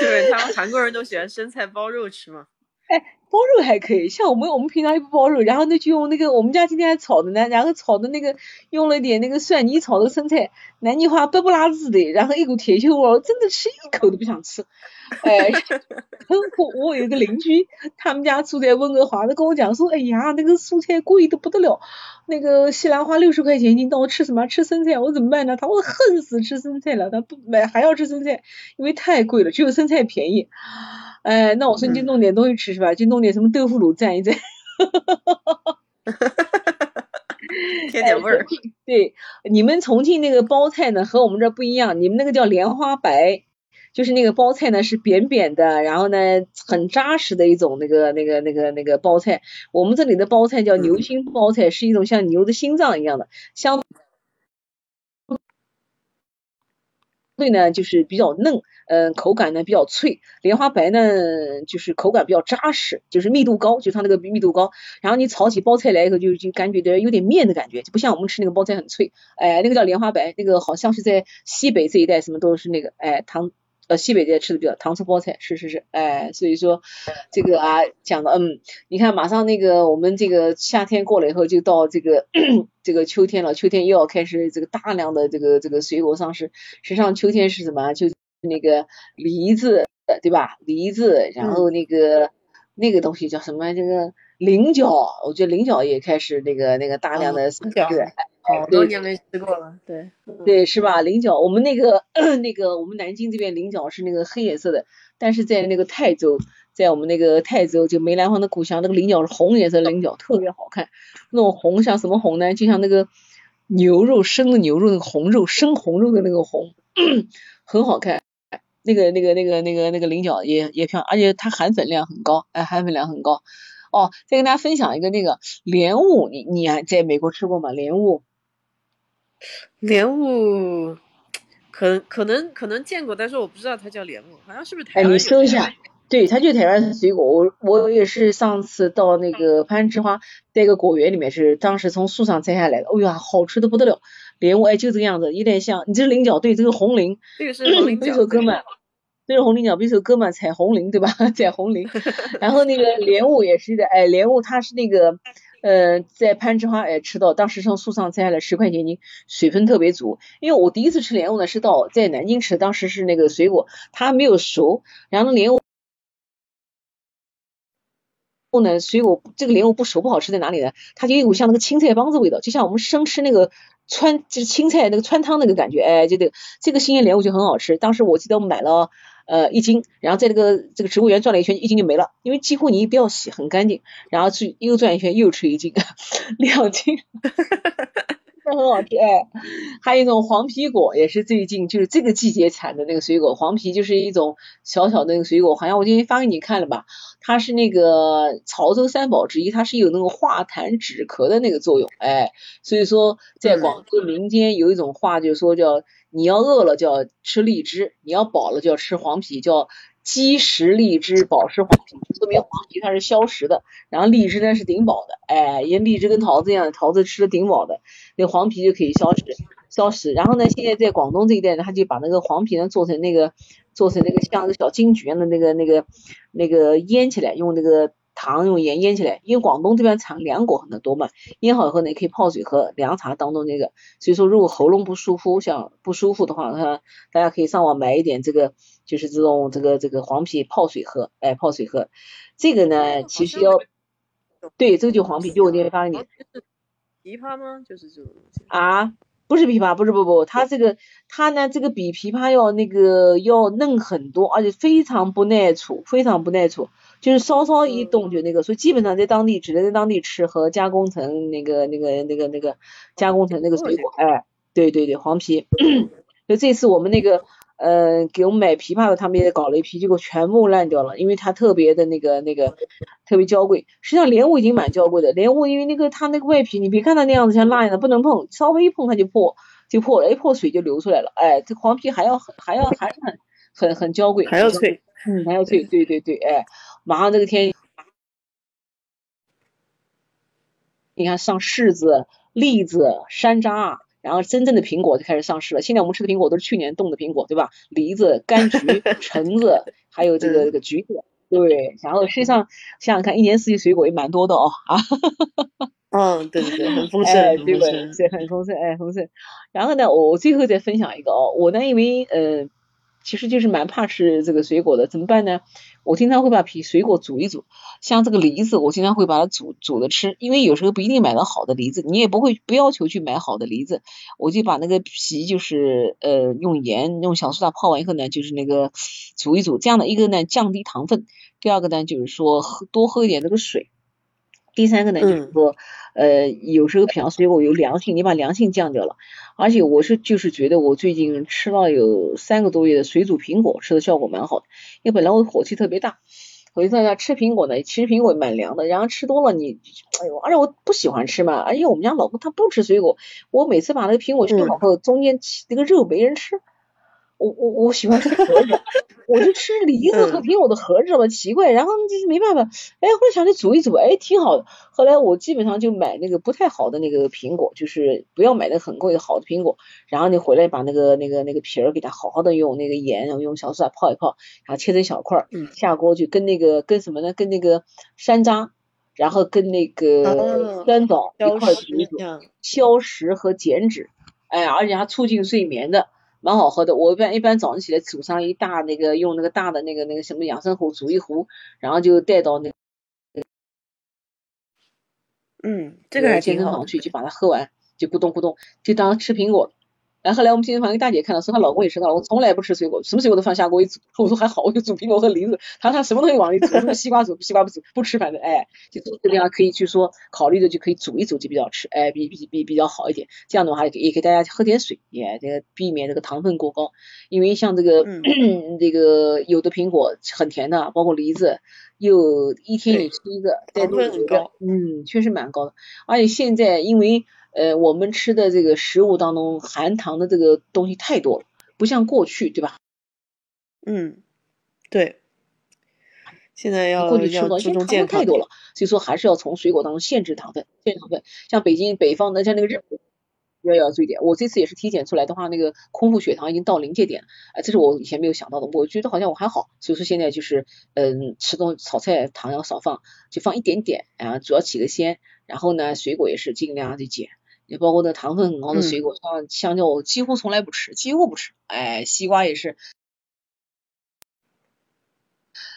对，他们韩国人都喜欢生菜包肉吃嘛。哎。包肉还可以，像我们我们平常也不包肉，然后那就用那个我们家今天还炒的呢，然后炒的那个用了点那个蒜泥炒的生菜，南京话白不拉子的，然后一股铁锈味，真的吃一口都不想吃。哎，我我有个邻居，他们家住在温哥华，他跟我讲说，哎呀，那个蔬菜贵的不得了，那个西兰花六十块钱一斤，那我吃什么吃生菜，我怎么办呢？他我恨死吃生菜了，他不买还要吃生菜，因为太贵了，只有生菜便宜。哎，那我说你就弄点东西吃是吧？就弄点什么豆腐乳蘸一蘸，添点味儿。对，你们重庆那个包菜呢和我们这不一样，你们那个叫莲花白，就是那个包菜呢是扁扁的，然后呢很扎实的一种那个那个那个那个包菜。我们这里的包菜叫牛心包菜，是一种像牛的心脏一样的，相对呢就是比较嫩。嗯，口感呢比较脆，莲花白呢就是口感比较扎实，就是密度高，就它那个密度高。然后你炒起包菜来以后，就就感觉的有点面的感觉，就不像我们吃那个包菜很脆。哎，那个叫莲花白，那个好像是在西北这一带，什么都是那个哎糖。呃，西北这吃的比较糖醋包菜，是是是，哎，所以说这个啊讲的，嗯，你看马上那个我们这个夏天过了以后，就到这个 这个秋天了，秋天又要开始这个大量的这个这个水果上市。实际上秋天是什么？就那个梨子，对吧？梨子，然后那个那个东西叫什么？这个菱角，我觉得菱角也开始那个那个大量的对，好多年没吃过了，对对是吧？菱角，我们那个那个我们南京这边菱角是那个黑颜色的，但是在那个泰州，在我们那个泰州就梅兰芳的故乡，那个菱角是红颜色菱角，特别好看，那种红像什么红呢？就像那个牛肉生的牛肉那个红肉生红肉的那个红，很好看。那个那个那个那个那个菱角也也漂亮，而且它含粉量很高，哎，含粉量很高。哦，再跟大家分享一个那个莲雾，你你还在美国吃过吗？莲雾，莲雾可可能可能见过，但是我不知道它叫莲雾，好像是不是台湾？哎，你搜一下，对，它就台湾水果。我我也是上次到那个攀枝花，在一个果园里面，是当时从树上摘下来的，哎呀，好吃的不得了。莲雾哎，就这个样子，有点像。你这是菱角，对，这个红菱。这个是红菱 角。这首 歌嘛，这是红菱角，这首歌嘛，采红菱，对吧？采红菱。然后那个莲雾也是的，哎，莲雾它是那个。呃，在攀枝花哎吃到，当时从树上摘下来十块钱一斤，水分特别足。因为我第一次吃莲雾呢，是到在南京吃，当时是那个水果它没有熟，然后莲雾后呢，水果这个莲雾不熟不好吃在哪里呢？它就有股像那个青菜帮子味道，就像我们生吃那个川就是青菜那个川汤那个感觉，哎，就这个这个新鲜莲雾就很好吃。当时我记得我买了。呃，一斤，然后在这个这个植物园转了一圈，一斤就没了，因为几乎你不要洗，很干净，然后去又转一圈，又吃一斤，两斤。哈哈哈很好吃哎，还有一种黄皮果，也是最近就是这个季节产的那个水果。黄皮就是一种小小的那个水果，好像我今天发给你看了吧？它是那个潮州三宝之一，它是有那个化痰止咳的那个作用哎。所以说，在广州民间有一种话，就是说叫你要饿了就要吃荔枝，你要饱了就要吃黄皮，叫。积食荔枝，饱食黄皮，说明黄皮它是消食的，然后荔枝呢是顶饱的，哎，因为荔枝跟桃子一样，桃子吃的顶饱的，那黄皮就可以消食，消食。然后呢，现在在广东这一带呢，他就把那个黄皮呢做成那个，做成那个像个小金桔样的那个那个那个腌起来，用那个。糖用盐腌起来，因为广东这边产凉果很多嘛，腌好以后呢，可以泡水喝，凉茶当中那个。所以说，如果喉咙不舒服，像不舒服的话，哈，大家可以上网买一点这个，就是这种这个这个黄皮泡水喝，哎，泡水喝。这个呢，其实要，对，这个就黄皮，就我那天发给你。枇杷吗？就是这种东西。啊，不是枇杷，不是不不，它这个它呢，这个比枇杷要那个要嫩很多，而且非常不耐储，非常不耐储。就是稍稍一冻就那个，所以基本上在当地只能在当地吃和加工成那个那个那个那个加工成那个水果，哎，对对对，黄皮。就这次我们那个呃给我们买枇杷的，他们也搞了一批，结果全部烂掉了，因为它特别的那个那个特别娇贵。实际上莲雾已经蛮娇贵的，莲雾因为那个它那个外皮，你别看它那样子像蜡一样的，不能碰，稍微一碰它就破就破了，一破水就流出来了。哎，这黄皮还要还要还是很很很娇贵，还要脆，嗯，还要脆，对对对，哎。马上这个天，你看上柿子、栗子、山楂，然后真正的苹果就开始上市了。现在我们吃的苹果都是去年冻的苹果，对吧？梨子、柑橘、橙子，还有这个这个橘子，对。然后实际上想想看，一年四季水果也蛮多的哦，啊。嗯，对对对，很丰盛，哎，对对，很丰盛，哎，丰盛。然后呢，我最后再分享一个哦，我呢因为呃。其实就是蛮怕吃这个水果的，怎么办呢？我经常会把皮水果煮一煮，像这个梨子，我经常会把它煮煮着吃，因为有时候不一定买到好的梨子，你也不会不要求去买好的梨子，我就把那个皮就是呃用盐用小苏打泡完以后呢，就是那个煮一煮，这样的一个呢降低糖分，第二个呢就是说喝多喝一点这个水，第三个呢就是说呃有时候品尝水果有凉性，你把凉性降掉了。而且我是就是觉得我最近吃了有三个多月的水煮苹果，吃的效果蛮好的。因为本来我火气特别大，我就在家吃苹果呢，其实苹果蛮凉的。然后吃多了你，哎呦，而且我不喜欢吃嘛。而且我们家老公他不吃水果，我每次把那个苹果切好后，中间那个肉没人吃。我我我喜欢吃盒子，我就吃梨子和苹果的盒子嘛，奇怪，然后就是没办法，哎，后来想着煮一煮，哎，挺好的。后来我基本上就买那个不太好的那个苹果，就是不要买那个很贵的好的苹果，然后你回来把那个那个那个皮儿给它好好的用那个盐，然后用小苏打泡一泡，然后切成小块儿，下锅就跟那个跟什么呢？跟那个山楂，然后跟那个酸枣一块煮一煮，消食和减脂，哎，而且还促进睡眠的。蛮好喝的，我一般一般早上起来煮上一大那个用那个大的那个那个什么养生壶煮一壶，然后就带到那，嗯，这个还健身房去就把它喝完，就咕咚咕咚，就当吃苹果。然后后来我们健身房一个大姐看到说她老公也吃，她老公从来不吃水果，什么水果都放下锅一煮。我说还好，我就煮苹果和梨子。她说她什么东西往里煮，什么西瓜煮西瓜不煮，不吃反正哎，就这个地方可以去说考虑的就可以煮一煮就比较吃，哎比比比比较好一点。这样的话也也给大家喝点水，也这个避免这个糖分过高。因为像这个嗯 这个有的苹果很甜的，包括梨子，又一天也吃一个，糖分很高，嗯，确实蛮高的。而且现在因为呃，我们吃的这个食物当中含糖的这个东西太多了，不像过去，对吧？嗯，对。现在要过去吃的现在糖分太多了，所以说还是要从水果当中限制糖分，限制糖分。像北京北方的，像那个日本。要要注意点，我这次也是体检出来的话，那个空腹血糖已经到临界点了，哎，这是我以前没有想到的，我觉得好像我还好，所以说现在就是嗯，吃东炒菜糖要少放，就放一点点，啊，主要起个鲜，然后呢，水果也是尽量的减，也包括那糖分很高的水果，像香蕉我几乎从来不吃，几乎不吃，哎，西瓜也是。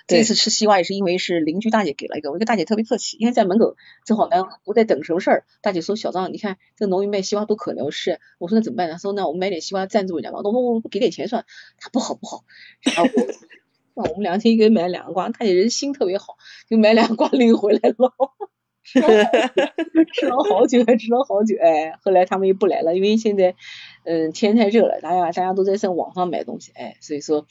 这次吃西瓜也是因为是邻居大姐给了一个，我一个大姐特别客气，因为在门口正好呢，我在等什么事儿，大姐说小张，你看这农民卖西瓜多可怜，我是，我说那怎么办呢？说那我们买点西瓜赞助人家吧，我说我给点钱算，她不好不好，然后 那我们两天一个人买了两个瓜，大姐人心特别好，就买两个瓜领回来了。吃了好久，还吃了好久，哎，后来他们又不来了，因为现在，嗯，天太热了，大家大家都在上网上买东西，哎，所以说，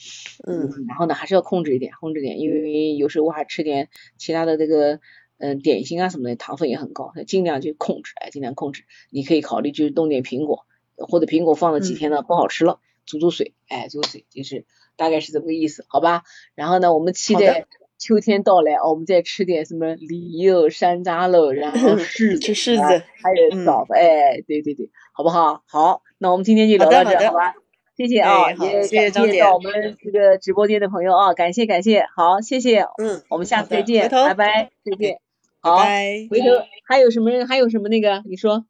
嗯，然后呢，还是要控制一点，控制点，因为有时候我还吃点其他的这个，嗯，点心啊什么的，糖分也很高，尽量去控制，哎，尽量控制。你可以考虑就是冻点苹果，或者苹果放了几天呢不好吃了，煮煮水，哎，煮水，就是大概是这么个意思，好吧？然后呢，我们期待。秋天到来，我们再吃点什么梨柚、山楂喽，然后柿子，柿子，还有枣子，哎，对对对，好不好？好，那我们今天就聊到这，好吧？谢谢啊，也感谢到我们这个直播间的朋友啊，感谢感谢，好，谢谢，嗯，我们下次再见，拜拜，再见，好，回头还有什么还有什么那个你说？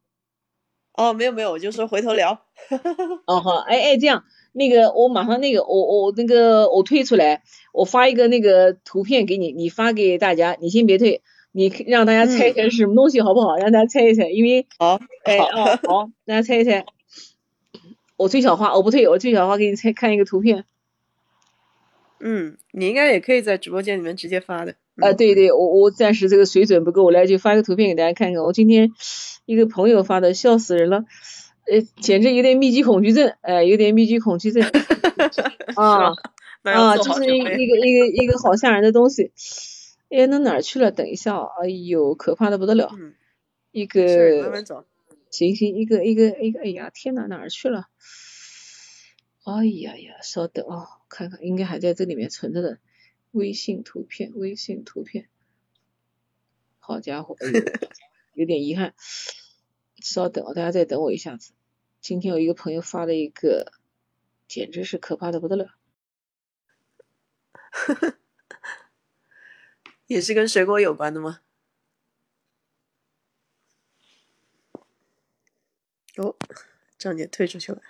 哦，没有没有，我就说回头聊，哦好，哎哎这样。那个，我马上那个，我我那个我退出来，我发一个那个图片给你，你发给大家，你先别退，你让大家猜一猜是什么东西好不好？让大家猜一猜，因为好，哎哦好，大家猜一猜，我最小化，我不退，我最小化给你猜看一个图片。嗯，你应该也可以在直播间里面直接发的。啊，对对，我我暂时这个水准不够，我来就发个图片给大家看看。我今天一个朋友发的，笑死人了。呃，简直有点密集恐惧症，哎，有点密集恐惧症，啊啊，就是一一个一个一个好吓人的东西，哎，那哪儿去了？等一下，哎呦，可怕的不得了，一个，行行，一个一个一个，哎呀，天哪，哪儿去了？哎呀呀，稍等啊，看看，应该还在这里面存着的，微信图片，微信图片，好家伙，有点遗憾。稍等，大家再等我一下子。今天有一个朋友发了一个，简直是可怕的不得了。也是跟水果有关的吗？哦，张姐退出去了，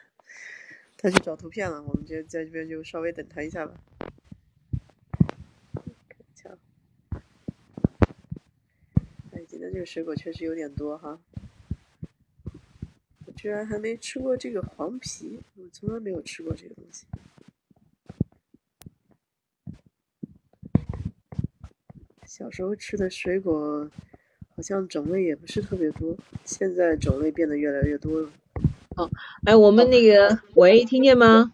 她去找图片了。我们就在这边就稍微等她一下吧。哎，今天这个水果确实有点多哈。居然还没吃过这个黄皮，我从来没有吃过这个东西。小时候吃的水果好像种类也不是特别多，现在种类变得越来越多了。哦，哎，我们那个，喂，听见吗？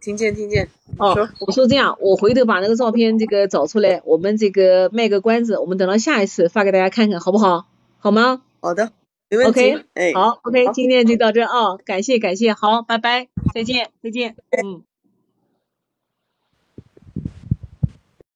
听见，听见。哦，我说这样，我回头把那个照片这个找出来，我们这个卖个关子，我们等到下一次发给大家看看，好不好？好吗？好的。OK，好，OK，今天就到这啊，感谢感谢，好，拜拜，再见再见，嗯。